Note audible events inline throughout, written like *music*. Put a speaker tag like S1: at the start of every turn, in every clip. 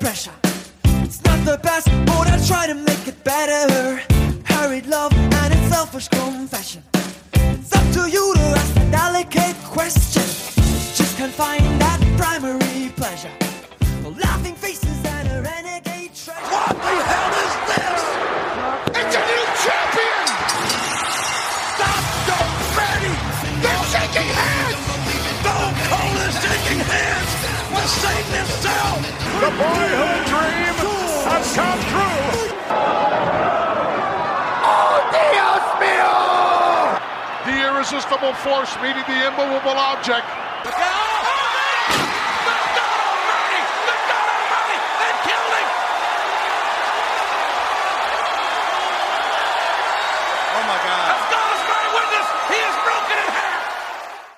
S1: pressure. It's not the best, but I try to make it better. The
S2: boyhood dream has come true.
S3: Oh, Dios mío!
S2: The irresistible force meeting the immovable object.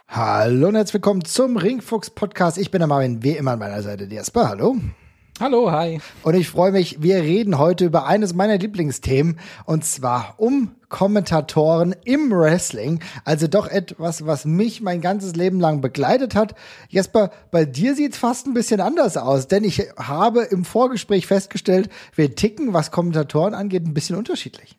S4: Hallo und herzlich willkommen zum Ringfuchs Podcast. Ich bin der Marvin, wie immer an meiner Seite, der Jasper. Hallo.
S5: Hallo, hi.
S4: Und ich freue mich, wir reden heute über eines meiner Lieblingsthemen und zwar um Kommentatoren im Wrestling. Also doch etwas, was mich mein ganzes Leben lang begleitet hat. Jesper, bei dir sieht es fast ein bisschen anders aus, denn ich habe im Vorgespräch festgestellt, wir ticken, was Kommentatoren angeht, ein bisschen unterschiedlich.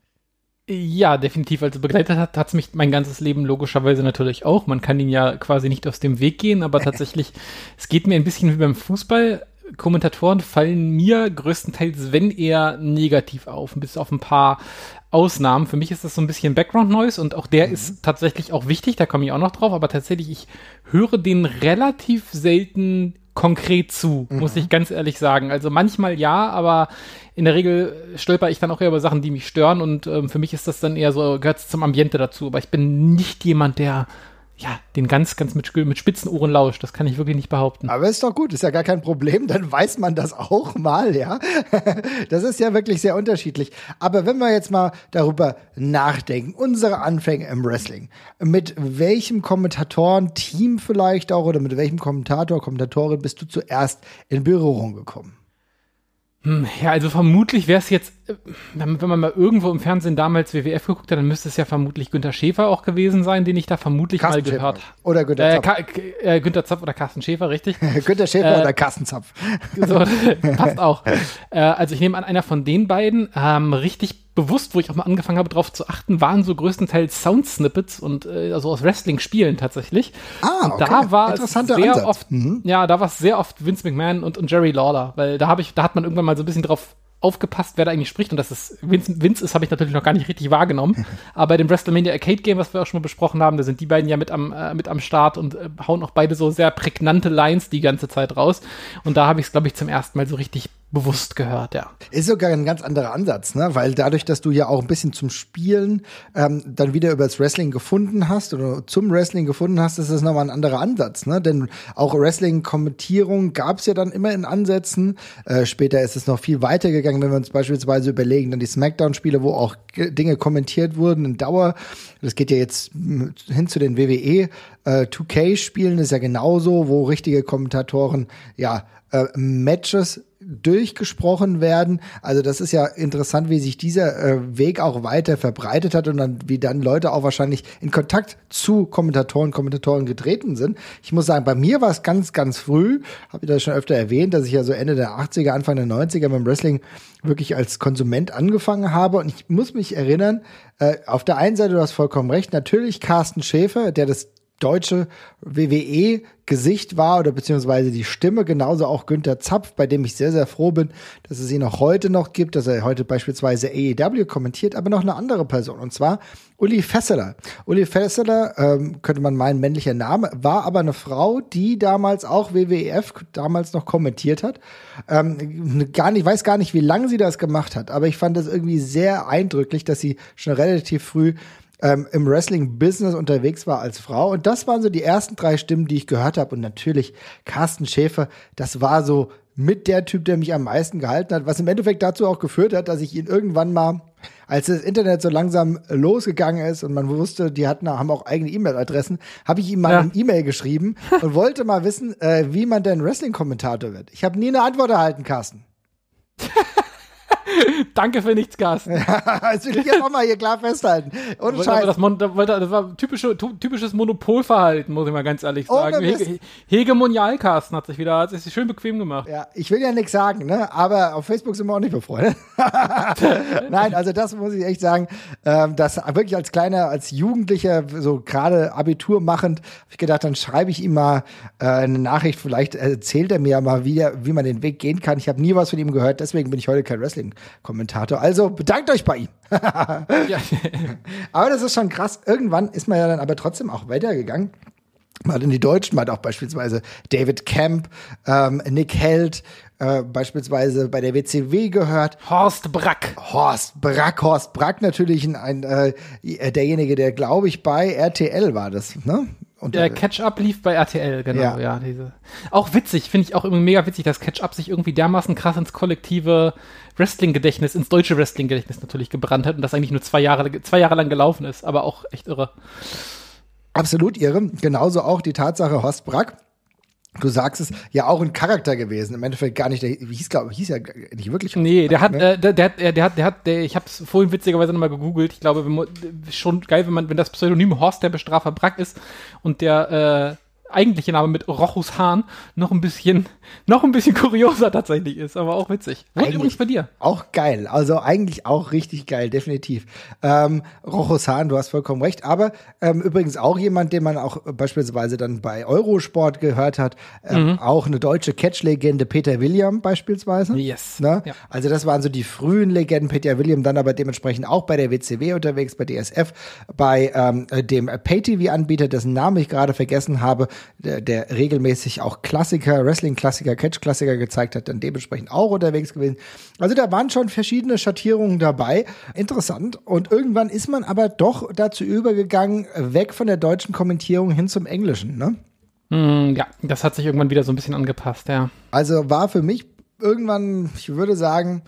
S5: Ja, definitiv. Also begleitet hat hat's mich mein ganzes Leben logischerweise natürlich auch. Man kann ihn ja quasi nicht aus dem Weg gehen, aber *laughs* tatsächlich, es geht mir ein bisschen wie beim Fußball. Kommentatoren fallen mir größtenteils, wenn eher negativ auf, bis auf ein paar Ausnahmen. Für mich ist das so ein bisschen Background Noise und auch der
S4: Mhm.
S5: ist tatsächlich auch wichtig, da komme ich auch noch drauf, aber tatsächlich, ich höre den relativ selten konkret zu, muss
S4: Mhm.
S5: ich ganz ehrlich sagen. Also manchmal ja, aber in der Regel stolper ich dann auch eher über Sachen, die mich stören und ähm, für mich ist das dann eher so, gehört zum Ambiente dazu. Aber ich bin nicht jemand, der ja, den ganz, ganz mit, mit spitzen Ohren lauscht. Das kann ich wirklich nicht behaupten.
S4: Aber ist doch gut, ist ja gar kein Problem, *laughs* dann weiß man das auch mal, ja. *laughs* Das ist ja wirklich sehr unterschiedlich. Aber wenn wir jetzt mal darüber nachdenken, unsere Anfänge im Wrestling, mit welchem Kommentatoren-Team vielleicht auch oder mit welchem Kommentator, Kommentatorin bist du zuerst in Berührung gekommen?
S5: Ja, also vermutlich wäre es jetzt, wenn man mal irgendwo im Fernsehen damals WWF geguckt hat, dann müsste es ja vermutlich Günter Schäfer auch gewesen sein, den ich da vermutlich
S4: Carsten
S5: mal gehört
S4: Schäfer. Oder Günter
S5: äh,
S4: Zapf.
S5: Äh, Günter Zapf oder Carsten Schäfer, richtig? *laughs*
S4: Günter Schäfer
S5: Äh,
S4: oder Carsten Zapf? *laughs*
S5: So, passt auch. Äh, also ich nehme an, einer von den beiden, ähm, richtig bewusst, wo ich auch mal angefangen habe, darauf zu achten, waren so größtenteils Sound-Snippets und äh, also aus Wrestling-Spielen tatsächlich.
S4: Ah,
S5: und
S4: okay.
S5: da war es sehr
S4: Ansatz.
S5: oft,
S4: Mhm.
S5: ja, da war es sehr oft Vince McMahon und, und Jerry Lawler, weil da habe ich, da hat man irgendwann mal so ein bisschen drauf aufgepasst, wer da eigentlich spricht und dass es Vince, Vince ist, habe ich natürlich noch gar nicht richtig wahrgenommen. *laughs* Aber bei dem WrestleMania Arcade Game, was wir auch schon mal besprochen haben, da sind die beiden ja mit am, äh, mit am Start und äh, hauen auch beide so sehr prägnante Lines die ganze Zeit raus. Und da habe ich es, glaube ich, zum ersten Mal so richtig bewusst gehört, ja.
S4: Ist sogar ein ganz anderer Ansatz, ne? Weil dadurch, dass du ja auch ein bisschen zum Spielen ähm, dann wieder über das Wrestling gefunden hast oder zum Wrestling gefunden hast, ist das nochmal ein anderer Ansatz, ne? Denn auch Wrestling-Kommentierung gab es ja dann immer in Ansätzen. Äh, später ist es noch viel weiter gegangen, wenn wir uns beispielsweise überlegen, dann die Smackdown-Spiele, wo auch Dinge kommentiert wurden in Dauer. Das geht ja jetzt m, hin zu den WWE äh, 2K-Spielen, ist ja genauso, wo richtige Kommentatoren ja äh, Matches durchgesprochen werden. Also das ist ja interessant, wie sich dieser äh, Weg auch weiter verbreitet hat und dann wie dann Leute auch wahrscheinlich in Kontakt zu Kommentatoren, Kommentatoren getreten sind. Ich muss sagen, bei mir war es ganz, ganz früh, habe ich das schon öfter erwähnt, dass ich ja so Ende der 80er, Anfang der 90er beim Wrestling wirklich als Konsument angefangen habe und ich muss mich erinnern, äh, auf der einen Seite, du hast vollkommen recht, natürlich Carsten Schäfer, der das deutsche WWE-Gesicht war oder beziehungsweise die Stimme, genauso auch Günther Zapf, bei dem ich sehr, sehr froh bin, dass es ihn auch heute noch gibt, dass er heute beispielsweise AEW kommentiert, aber noch eine andere Person und zwar Uli Fesseler. Uli Fesseler, ähm, könnte man meinen, männlicher Name, war aber eine Frau, die damals auch WWF damals noch kommentiert hat. Ähm, gar nicht, weiß gar nicht, wie lange sie das gemacht hat, aber ich fand das irgendwie sehr eindrücklich, dass sie schon relativ früh ähm, im Wrestling-Business unterwegs war als Frau. Und das waren so die ersten drei Stimmen, die ich gehört habe. Und natürlich Carsten Schäfer, das war so mit der Typ, der mich am meisten gehalten hat, was im Endeffekt dazu auch geführt hat, dass ich ihn irgendwann mal, als das Internet so langsam losgegangen ist und man wusste, die hatten, haben auch eigene E-Mail-Adressen, habe ich ihm mal
S5: Ja.
S4: eine E-Mail geschrieben und wollte mal wissen, äh, wie man denn Wrestling-Kommentator wird. Ich habe nie eine Antwort erhalten, Carsten. *laughs* *laughs*
S5: Danke für nichts, Carsten.
S4: das will ich jetzt auch mal hier klar festhalten. Scheiß.
S5: Das, das war- das typische, typisches Monopolverhalten, muss ich mal ganz ehrlich sagen. Hege, Hegemonial Carsten hat sich wieder, hat sich schön bequem gemacht.
S4: Ja, ich will ja nichts sagen, ne? aber auf Facebook sind wir auch nicht befreundet. *laughs* Nein, also das muss ich echt sagen, ähm, dass wirklich als kleiner, als Jugendlicher, so gerade Abitur machend, habe ich gedacht, dann schreibe ich ihm mal äh, eine Nachricht, vielleicht erzählt er mir ja mal, wie, er, wie man den Weg gehen kann. Ich habe nie was von ihm gehört, deswegen bin ich heute kein Wrestling-Kommentator. Also bedankt euch bei ihm.
S5: Ja. *laughs*
S4: Aber das ist schon krass. Irgendwann ist man ja dann aber trotzdem auch weitergegangen. Man hat in die Deutschen, man hat auch beispielsweise David Camp, ähm, Nick Held, äh, beispielsweise bei der WCW gehört.
S5: Horst Brack.
S4: Horst Brack, Horst Brack natürlich ein, ein äh, derjenige, der glaube ich bei RTL war das, ne? Und
S5: Der Catch-Up lief bei RTL, genau,
S4: Ja.
S5: ja. diese. Auch witzig, finde ich auch irgendwie mega witzig, dass Catch-Up sich irgendwie dermaßen krass ins kollektive Wrestling-Gedächtnis, ins deutsche Wrestling-Gedächtnis natürlich gebrannt hat und das eigentlich nur zwei Jahre, zwei Jahre lang gelaufen ist, aber auch echt irre.
S4: absolut irre. Genauso auch die Tatsache Horst Brack. Du sagst es, ja auch ein Charakter gewesen. Im Endeffekt gar nicht, der hieß, glaube hieß ja nicht wirklich.
S5: Nee, der hat,
S4: ne?
S5: äh, der, der hat, der, der hat, der hat, der, ich habe es vorhin witzigerweise nochmal gegoogelt. Ich glaube, wenn man, schon geil, wenn man, wenn das Pseudonym Horst der Bestrafer Brack ist und der äh, eigentliche Name mit Rochus Hahn noch ein bisschen, *laughs* noch ein bisschen kurioser tatsächlich ist, aber auch witzig. Und
S4: Eigentlich-
S5: übrigens bei dir.
S4: Auch geil. Also eigentlich auch richtig geil, definitiv. Ähm, Rochus Hahn, du hast vollkommen recht. Aber ähm, übrigens auch jemand, den man auch beispielsweise dann bei Eurosport gehört hat. Ähm, Auch eine deutsche Catch-Legende, Peter William beispielsweise.
S5: Yes.
S4: Ne?
S5: Ja.
S4: Also das waren so die frühen Legenden. Peter William dann aber dementsprechend auch bei der WCW unterwegs, bei DSF, bei ähm, dem Pay-TV-Anbieter, dessen Namen ich gerade vergessen habe, der, der regelmäßig auch Klassiker, Wrestling-Klassiker, Catch-Klassiker gezeigt hat, dann dementsprechend auch unterwegs gewesen. Also da waren schon verschiedene Schattierungen dabei. Interessant. Und irgendwann ist man aber doch dazu übergegangen, weg von der deutschen Kommentierung hin zum Englischen. Ne?
S5: Mm, ja, das hat sich irgendwann wieder so ein bisschen angepasst, ja.
S4: Also war für mich irgendwann, ich würde sagen,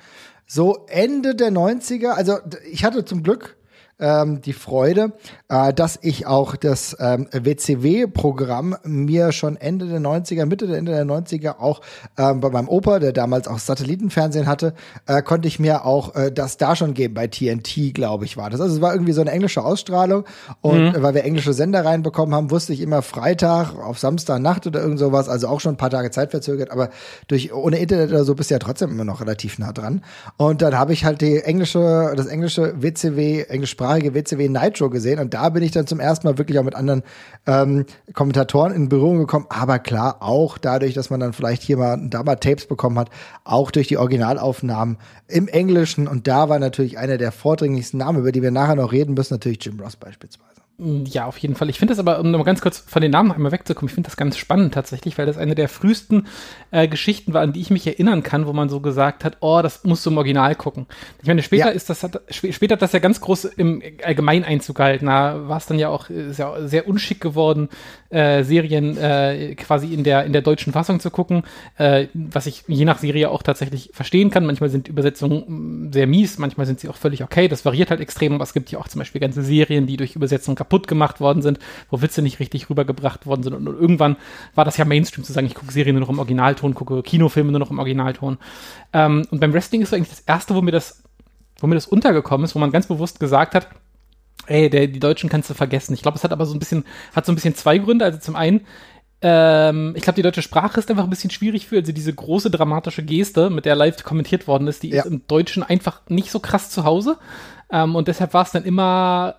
S4: so Ende der 90er, also ich hatte zum Glück ähm, die Freude, äh, dass ich auch das ähm, WCW-Programm mir schon Ende der 90er, Mitte der Ende der 90er auch ähm, bei meinem Opa, der damals auch Satellitenfernsehen hatte, äh, konnte ich mir auch äh, das da schon geben bei TNT, glaube ich, war das. Also es war irgendwie so eine englische Ausstrahlung und äh, weil wir englische Sender reinbekommen haben, wusste ich immer Freitag auf Samstagnacht oder irgend sowas, also auch schon ein paar Tage Zeit verzögert, aber durch ohne Internet oder so bist du ja trotzdem immer noch relativ nah dran. Und dann habe ich halt die englische, das englische WCW, englischsprachige WCW Nitro gesehen und da bin ich dann zum ersten Mal wirklich auch mit anderen ähm, Kommentatoren in Berührung gekommen. Aber klar, auch dadurch, dass man dann vielleicht hier mal da mal Tapes bekommen hat, auch durch die Originalaufnahmen im Englischen. Und da war natürlich einer der vordringlichsten Namen, über die wir nachher noch reden müssen, natürlich Jim Ross beispielsweise.
S5: Ja, auf jeden Fall. Ich finde das aber, um nochmal ganz kurz von den Namen einmal wegzukommen, ich finde das ganz spannend tatsächlich, weil das eine der frühesten äh, Geschichten war, an die ich mich erinnern kann, wo man so gesagt hat, oh, das musst du im Original gucken. Ich meine, später
S4: Ja.
S5: ist das, hat, sp- später hat das ja ganz groß im Allgemeineinzug gehalten. Da war es dann ja auch ja sehr unschick geworden, äh, Serien äh, quasi in der, in der deutschen Fassung zu gucken, äh, was ich je nach Serie auch tatsächlich verstehen kann. Manchmal sind Übersetzungen mh, sehr mies, manchmal sind sie auch völlig okay. Das variiert halt extrem, aber es gibt ja auch zum Beispiel ganze Serien, die durch Übersetzung kaputt gemacht worden sind, wo Witze nicht richtig rübergebracht worden sind. Und, irgendwann war das ja Mainstream zu sagen, ich gucke Serien nur noch im Originalton, gucke Kinofilme nur noch im Originalton. Ähm, und beim Wrestling ist eigentlich das erste, wo mir das, wo mir das untergekommen ist, wo man ganz bewusst gesagt hat, ey, der, die Deutschen kannst du vergessen. Ich glaube, es hat aber so ein bisschen, hat so ein bisschen zwei Gründe. Also zum einen, ähm, ich glaube, die deutsche Sprache ist einfach ein bisschen schwierig für, also diese große dramatische Geste, mit der live kommentiert worden ist, die
S4: Ja.
S5: ist im Deutschen einfach nicht so krass zu Hause. Ähm, und deshalb war es dann immer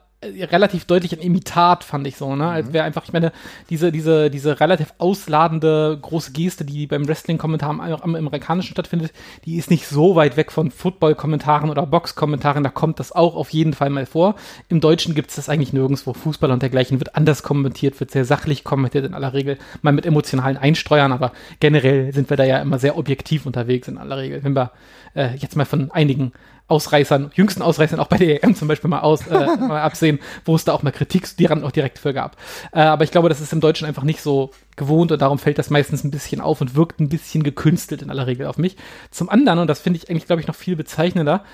S5: relativ deutlich ein Imitat, fand ich so, ne? Als wäre einfach, ich meine, diese, diese, diese relativ ausladende große Geste, die beim Wrestling-Kommentar am, am amerikanischen stattfindet, die ist nicht so weit weg von Football-Kommentaren oder Box-Kommentaren, da kommt das auch auf jeden Fall mal vor. Im Deutschen gibt es das eigentlich nirgendwo. Fußball und dergleichen wird anders kommentiert, wird sehr sachlich kommentiert in aller Regel, mal mit emotionalen Einstreuern, aber generell sind wir da ja immer sehr objektiv unterwegs in aller Regel. Wenn wir äh, jetzt mal von einigen Ausreißern, jüngsten Ausreißern auch bei der EM zum Beispiel mal aus, äh, *laughs* mal absehen, wo es da auch mal Kritik die auch direkt für gab. Äh, aber ich glaube, das ist im Deutschen einfach nicht so gewohnt und darum fällt das meistens ein bisschen auf und wirkt ein bisschen gekünstelt in aller Regel auf mich. Zum anderen, und das finde ich eigentlich, glaube ich, noch viel bezeichnender,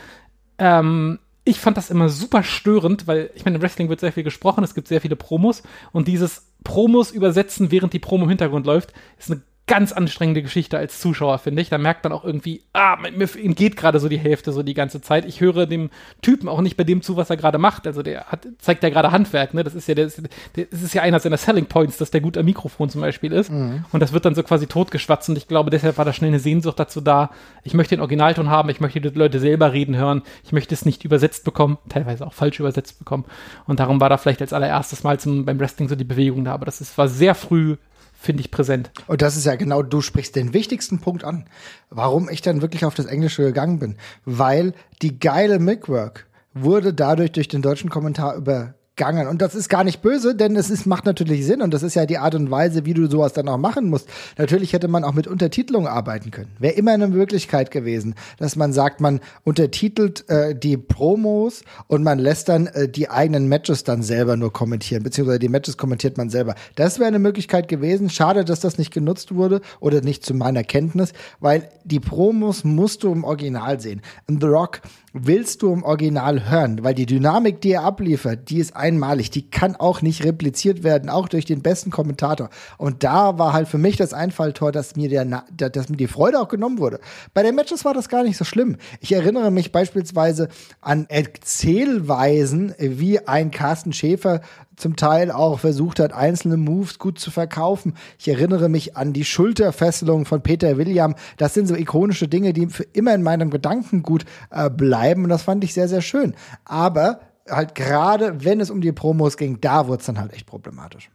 S5: ähm, ich fand das immer super störend, weil ich meine, im Wrestling wird sehr viel gesprochen, es gibt sehr viele Promos und dieses Promos übersetzen, während die Promo im Hintergrund läuft, ist eine ganz anstrengende Geschichte als Zuschauer, finde ich. Da merkt man auch irgendwie, ah, mir geht gerade so die Hälfte so die ganze Zeit. Ich höre dem Typen auch nicht bei dem zu, was er gerade macht. Also der hat, zeigt ja gerade Handwerk, ne? Das ist ja, der, der, das ist ja einer seiner Selling Points, dass der gut am Mikrofon zum Beispiel ist. Mhm. Und das wird dann so quasi totgeschwatzt. Und ich glaube, deshalb war da schnell eine Sehnsucht dazu da. Ich möchte den Originalton haben, ich möchte die Leute selber reden hören, ich möchte es nicht übersetzt bekommen, teilweise auch falsch übersetzt bekommen. Und darum war da vielleicht als allererstes Mal zum, beim Wrestling so die Bewegung da. Aber das ist, war sehr früh finde ich präsent.
S4: Und das ist ja genau, du sprichst den wichtigsten Punkt an, warum ich dann wirklich auf das Englische gegangen bin. Weil die geile Mickwork wurde dadurch durch den deutschen Kommentar über gegangen. Und das ist gar nicht böse, denn es ist, macht natürlich Sinn und das ist ja die Art und Weise, wie du sowas dann auch machen musst. Natürlich hätte man auch mit Untertitelung arbeiten können. Wäre immer eine Möglichkeit gewesen, dass man sagt, man untertitelt äh, die Promos und man lässt dann äh, die eigenen Matches dann selber nur kommentieren, beziehungsweise die Matches kommentiert man selber. Das wäre eine Möglichkeit gewesen. Schade, dass das nicht genutzt wurde oder nicht zu meiner Kenntnis, weil die Promos musst du im Original sehen. In The Rock willst du im Original hören, weil die Dynamik, die er abliefert, die ist einmalig, die kann auch nicht repliziert werden, auch durch den besten Kommentator. Und da war halt für mich das Einfalltor, dass mir der, dass mir die Freude auch genommen wurde. Bei den Matches war das gar nicht so schlimm. Ich erinnere mich beispielsweise an Erzählweisen, wie ein Carsten Schäfer zum Teil auch versucht hat, einzelne Moves gut zu verkaufen. Ich erinnere mich an die Schulterfesselung von Peter William. Das sind so ikonische Dinge, die für immer in meinem Gedankengut äh, bleiben. Und das fand ich sehr, sehr schön. Aber halt gerade, wenn es um die Promos ging, da wurde es dann halt echt problematisch.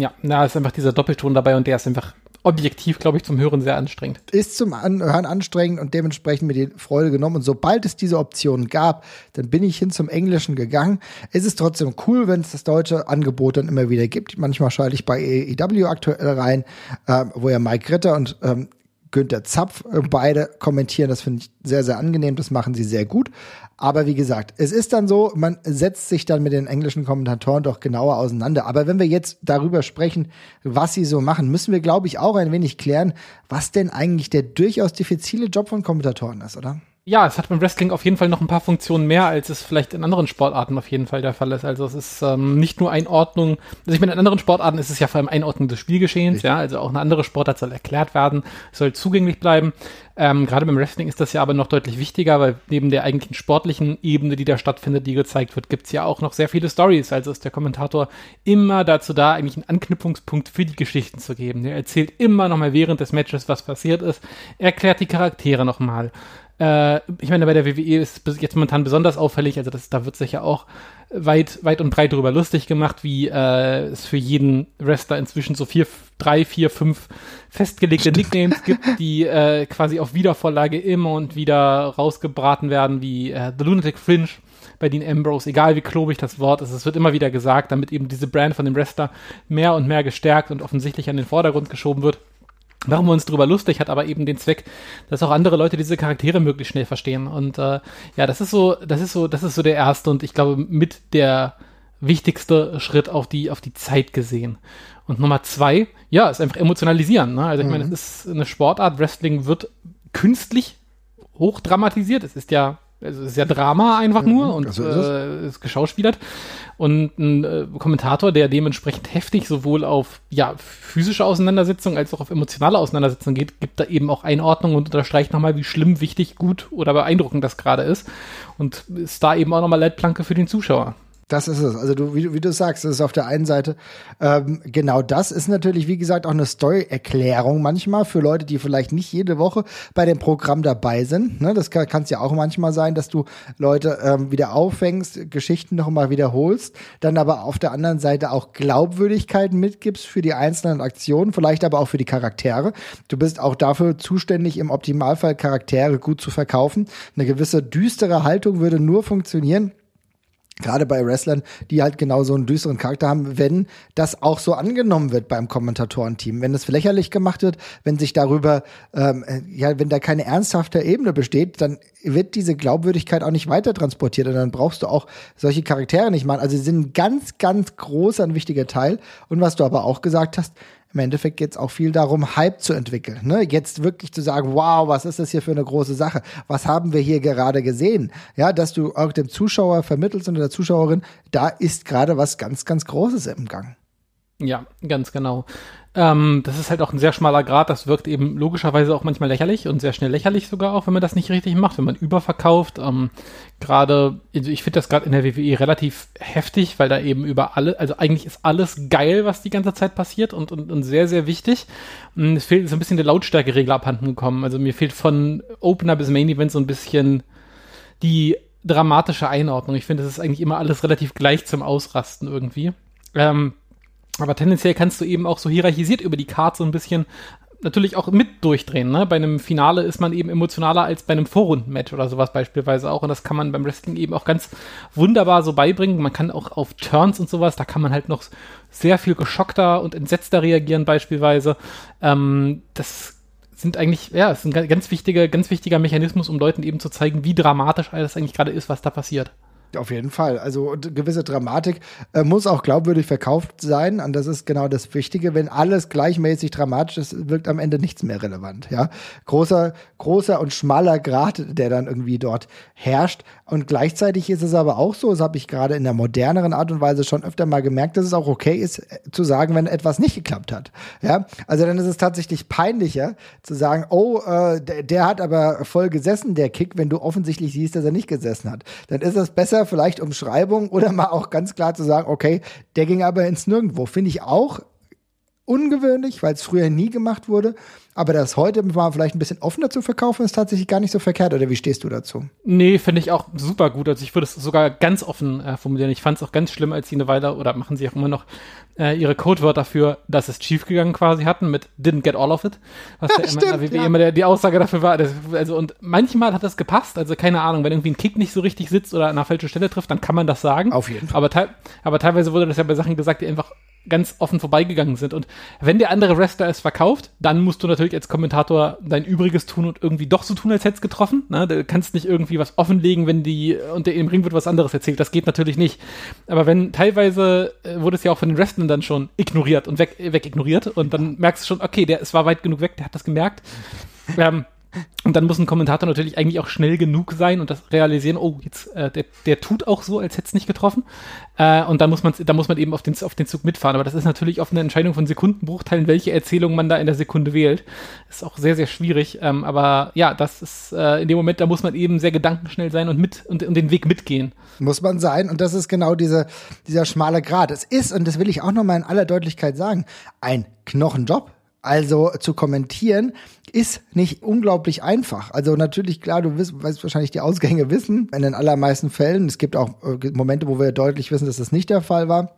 S5: Ja, da ist einfach dieser Doppelton dabei und der ist einfach objektiv, glaube ich, zum Hören sehr anstrengend.
S4: Ist zum Hören anstrengend und dementsprechend mir die Freude genommen. Und sobald es diese Option gab, dann bin ich hin zum Englischen gegangen. Es ist trotzdem cool, wenn es das deutsche Angebot dann immer wieder gibt. Manchmal schalte ich bei AEW aktuell rein, äh, wo ja Mike Ritter und ähm, Günther Zapf äh, beide kommentieren. Das finde ich sehr, sehr angenehm. Das machen sie sehr gut. Aber wie gesagt, es ist dann so, man setzt sich dann mit den englischen Kommentatoren doch genauer auseinander. Aber wenn wir jetzt darüber sprechen, was sie so machen, müssen wir, glaube ich, auch ein wenig klären, was denn eigentlich der durchaus diffizile Job von Kommentatoren ist, oder?
S5: Ja, es hat beim Wrestling auf jeden Fall noch ein paar Funktionen mehr, als es vielleicht in anderen Sportarten auf jeden Fall der Fall ist. Also es ist ähm, nicht nur Einordnung, also ich meine, in anderen Sportarten ist es ja vor allem Einordnung des Spielgeschehens, ja, also auch eine andere Sportart soll erklärt werden, soll zugänglich bleiben. Ähm, Gerade beim Wrestling ist das ja aber noch deutlich wichtiger, weil neben der eigentlichen sportlichen Ebene, die da stattfindet, die gezeigt wird, gibt's ja auch noch sehr viele Stories. Also ist der Kommentator immer dazu da, eigentlich einen Anknüpfungspunkt für die Geschichten zu geben. Er erzählt immer nochmal während des Matches, was passiert ist, erklärt die Charaktere nochmal. Äh, ich meine, bei der WWE ist es jetzt momentan besonders auffällig, also das, da wird sich ja auch weit, weit und breit darüber lustig gemacht, wie äh, es für jeden Wrestler inzwischen so vier, drei, vier, fünf festgelegte Nicknames gibt, die *laughs* äh, quasi auf Wiedervorlage immer und wieder rausgebraten werden, wie äh, The Lunatic Fringe bei Dean Ambrose, egal wie klobig das Wort ist, es wird immer wieder gesagt, damit eben diese Brand von dem Wrestler mehr und mehr gestärkt und offensichtlich an den Vordergrund geschoben wird. Machen wir uns drüber lustig, hat aber eben den Zweck, dass auch andere Leute diese Charaktere möglichst schnell verstehen. Und äh, ja, das ist so, das ist so, das ist so der erste und ich glaube mit der wichtigste Schritt auf die, auf die Zeit gesehen. Und Nummer zwei, ja, ist einfach emotionalisieren. Ne? Also ich mhm. meine, es ist eine Sportart, Wrestling wird künstlich hochdramatisiert. Es ist ja also es ist ja Drama einfach mhm, nur und also ist, äh, ist geschauspielert. Und ein äh, Kommentator, der dementsprechend heftig sowohl auf ja, physische Auseinandersetzung als auch auf emotionale Auseinandersetzung geht, gibt da eben auch Einordnung und unterstreicht nochmal, wie schlimm, wichtig, gut oder beeindruckend das gerade ist. Und ist da eben auch nochmal Leitplanke für den Zuschauer.
S4: Das ist es. Also du, wie, wie du sagst, das ist auf der einen Seite ähm, genau das ist natürlich, wie gesagt, auch eine Story-Erklärung manchmal für Leute, die vielleicht nicht jede Woche bei dem Programm dabei sind. Ne? Das kann es ja auch manchmal sein, dass du Leute ähm, wieder auffängst, Geschichten noch mal wiederholst, dann aber auf der anderen Seite auch Glaubwürdigkeit mitgibst für die einzelnen Aktionen, vielleicht aber auch für die Charaktere. Du bist auch dafür zuständig, im Optimalfall Charaktere gut zu verkaufen. Eine gewisse düstere Haltung würde nur funktionieren, gerade bei Wrestlern, die halt genau so einen düsteren Charakter haben, wenn das auch so angenommen wird beim Kommentatorenteam, wenn es lächerlich gemacht wird, wenn sich darüber, ähm, ja, wenn da keine ernsthafte Ebene besteht, dann wird diese Glaubwürdigkeit auch nicht weiter transportiert und dann brauchst du auch solche Charaktere nicht machen. Also sie sind ein ganz, ganz großer, ein wichtiger Teil. Und was du aber auch gesagt hast, im Endeffekt geht es auch viel darum, Hype zu entwickeln. Ne? Jetzt wirklich zu sagen, wow, was ist das hier für eine große Sache? Was haben wir hier gerade gesehen? Ja, dass du auch dem Zuschauer vermittelst und der Zuschauerin, da ist gerade was ganz, ganz Großes im Gang.
S5: Ja, ganz genau. Ähm, das ist halt auch ein sehr schmaler Grad. Das wirkt eben logischerweise auch manchmal lächerlich und sehr schnell lächerlich sogar auch, wenn man das nicht richtig macht, wenn man überverkauft. Ähm, gerade, also ich finde das gerade in der WWE relativ heftig, weil da eben über alle, also eigentlich ist alles geil, was die ganze Zeit passiert und, und, und sehr, sehr wichtig. Und es fehlt so ein bisschen der Lautstärkeregler abhanden gekommen. Also mir fehlt von Opener bis Main Event so ein bisschen die dramatische Einordnung. Ich finde, es ist eigentlich immer alles relativ gleich zum Ausrasten irgendwie. Ähm, aber tendenziell kannst du eben auch so hierarchisiert über die Karte so ein bisschen natürlich auch mit durchdrehen. Ne? Bei einem Finale ist man eben emotionaler als bei einem Vorrundenmatch oder sowas beispielsweise auch. Und das kann man beim Wrestling eben auch ganz wunderbar so beibringen. Man kann auch auf Turns und sowas, da kann man halt noch sehr viel geschockter und entsetzter reagieren beispielsweise. Ähm, das sind eigentlich, ja, es ist ein ganz wichtiger, ganz wichtiger Mechanismus, um Leuten eben zu zeigen, wie dramatisch alles eigentlich gerade ist, was da passiert.
S4: Auf jeden Fall. Also gewisse Dramatik äh, muss auch glaubwürdig verkauft sein. Und das ist genau das Wichtige. Wenn alles gleichmäßig dramatisch ist, wirkt am Ende nichts mehr relevant. Ja, großer, großer und schmaler Grad, der dann irgendwie dort herrscht. Und gleichzeitig ist es aber auch so, das habe ich gerade in der moderneren Art und Weise schon öfter mal gemerkt, dass es auch okay ist, äh, zu sagen, wenn etwas nicht geklappt hat. Ja, also dann ist es tatsächlich peinlicher zu sagen, oh, äh, der, der hat aber voll gesessen, der Kick, wenn du offensichtlich siehst, dass er nicht gesessen hat. Dann ist es besser, vielleicht Umschreibung oder mal auch ganz klar zu sagen, okay, der ging aber ins Nirgendwo. Finde ich auch ungewöhnlich, weil es früher nie gemacht wurde. Aber das heute mal vielleicht ein bisschen offener zu verkaufen, ist tatsächlich gar nicht so verkehrt. Oder wie stehst du dazu?
S5: Nee, finde ich auch super gut. Also ich würde es sogar ganz offen äh, formulieren. Ich fand es auch ganz schlimm, als sie eine Weile, oder machen sie auch immer noch, äh, ihre Codewörter für, dass es schiefgegangen quasi hatten mit didn't get all of it. Was ja, *laughs* immer, stimmt, ja. immer der, die Aussage dafür war. Das, also und manchmal hat das gepasst. Also keine Ahnung, wenn irgendwie ein Kick nicht so richtig sitzt oder an einer falschen Stelle trifft, dann kann man das sagen.
S4: Auf jeden Fall.
S5: Aber, te aber teilweise wurde das ja bei Sachen gesagt, die einfach ganz offen vorbeigegangen sind. Und wenn der andere Wrestler es verkauft, dann musst du natürlich als Kommentator dein Übriges tun und irgendwie doch so tun, als hättest getroffen. Ne? Du kannst nicht irgendwie was offenlegen, wenn die und im Ring wird was anderes erzählt. Das geht natürlich nicht. Aber wenn teilweise äh, wurde es ja auch von den Wrestlern dann schon ignoriert und weg, weg ignoriert und dann merkst du schon, okay, der es war weit genug weg, der hat das gemerkt. Ähm, und dann muss ein Kommentator natürlich eigentlich auch schnell genug sein und das realisieren, oh, jetzt, äh, der, der tut auch so, als hätte es nicht getroffen. Äh, und dann muss man, da muss man eben auf den, auf den Zug mitfahren. Aber das ist natürlich oft eine Entscheidung von Sekundenbruchteilen, welche Erzählung man da in der Sekunde wählt. Ist auch sehr, sehr schwierig. Ähm, aber ja, das ist äh, in dem Moment, da muss man eben sehr gedankenschnell sein und mit und, und den Weg mitgehen.
S4: Muss man sein. Und das ist genau diese, dieser schmale Grad. Es ist, und das will ich auch nochmal in aller Deutlichkeit sagen, ein Knochenjob also zu kommentieren ist nicht unglaublich einfach. Also natürlich, klar, du wirst, weißt wahrscheinlich die Ausgänge wissen, in den allermeisten Fällen. Es gibt auch äh, Momente, wo wir deutlich wissen, dass das nicht der Fall war.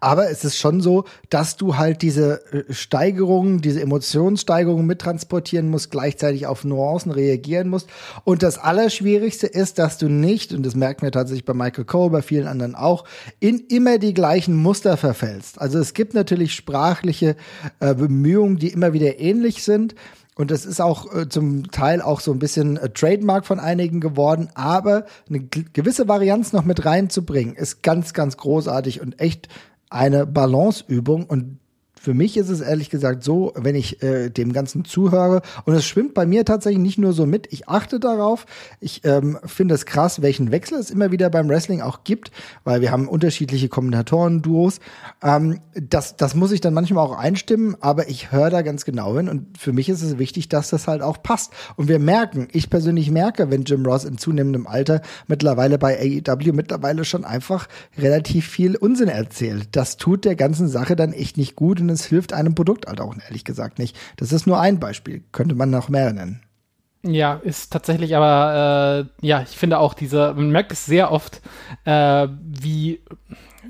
S4: Aber es ist schon so, dass du halt diese äh, Steigerungen, diese Emotionssteigerungen mittransportieren musst, gleichzeitig auf Nuancen reagieren musst. Und das Allerschwierigste ist, dass du nicht, und das merken wir tatsächlich bei Michael Cole, bei vielen anderen auch, in immer die gleichen Muster verfällst. Also es gibt natürlich sprachliche äh, Bemühungen, die immer wieder ähnlich sind. Und das ist auch äh, zum Teil auch so ein bisschen äh, Trademark von einigen geworden, aber eine gewisse Varianz noch mit reinzubringen, ist ganz, ganz großartig und echt eine Balanceübung. Und für mich ist es ehrlich gesagt so, wenn ich äh, dem Ganzen zuhöre, und es schwimmt bei mir tatsächlich nicht nur so mit, ich achte darauf, ich ähm, finde es krass, welchen Wechsel es immer wieder beim Wrestling auch gibt, weil wir haben unterschiedliche Kommentatoren-Duos. Ähm, das, das muss ich dann manchmal auch einstimmen, aber ich höre da ganz genau hin und für mich ist es wichtig, dass das halt auch passt. Und wir merken, ich persönlich merke, wenn Jim Ross in zunehmendem Alter mittlerweile bei AEW mittlerweile schon einfach relativ viel Unsinn erzählt. Das tut der ganzen Sache dann echt nicht gut und es hilft einem Produkt halt auch ehrlich gesagt nicht. Das ist nur ein Beispiel, könnte man noch mehr nennen.
S5: Ja, ist tatsächlich aber, äh, ja, ich finde auch diese, man merkt es sehr oft, äh, wie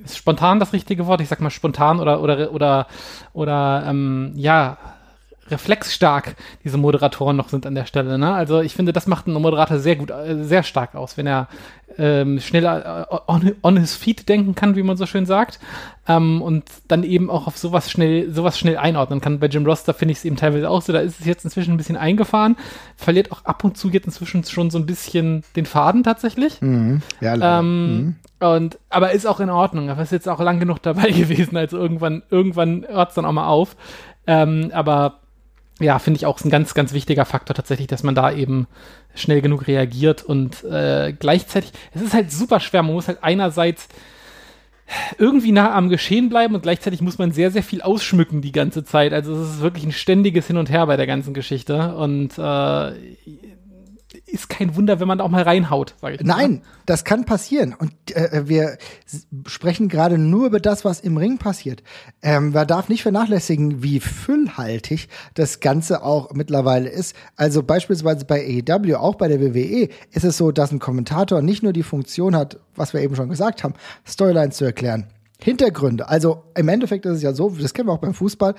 S5: ist spontan das richtige Wort, ich sag mal spontan oder, oder, oder, oder, ähm, ja, reflexstark diese Moderatoren noch sind an der Stelle. Ne? Also ich finde, das macht einen Moderator sehr gut, äh, sehr stark aus, wenn er ähm, schneller äh, on, on, his feet denken kann, wie man so schön sagt, ähm, und dann eben auch auf sowas schnell, sowas schnell einordnen kann. Bei Jim Ross, da finde ich es eben teilweise auch so, da ist es jetzt inzwischen ein bisschen eingefahren, verliert auch ab und zu jetzt inzwischen schon so ein bisschen den Faden tatsächlich. Mhm. Ja, ähm, mhm. Und, aber ist auch in Ordnung. Er ist jetzt auch lang genug dabei *laughs* gewesen, also irgendwann, irgendwann hört es dann auch mal auf. Ähm, aber ja, finde ich auch ein ganz, ganz wichtiger Faktor tatsächlich, dass man da eben schnell genug reagiert und äh, gleichzeitig, es ist halt super schwer. Man muss halt einerseits irgendwie nah am Geschehen bleiben und gleichzeitig muss man sehr, sehr viel ausschmücken die ganze Zeit. Also es ist wirklich ein ständiges Hin und Her bei der ganzen Geschichte und äh, ist kein Wunder, wenn man auch mal reinhaut, sage ich.
S4: Nein, mal. das kann passieren. Und äh, wir sprechen gerade nur über das, was im Ring passiert. Ähm, man darf nicht vernachlässigen, wie füllhaltig das Ganze auch mittlerweile ist. Also beispielsweise bei AEW, auch bei der WWE, ist es so, dass ein Kommentator nicht nur die Funktion hat, was wir eben schon gesagt haben, Storylines zu erklären. Hintergründe. Also im Endeffekt ist es ja so, das kennen wir auch beim Fußball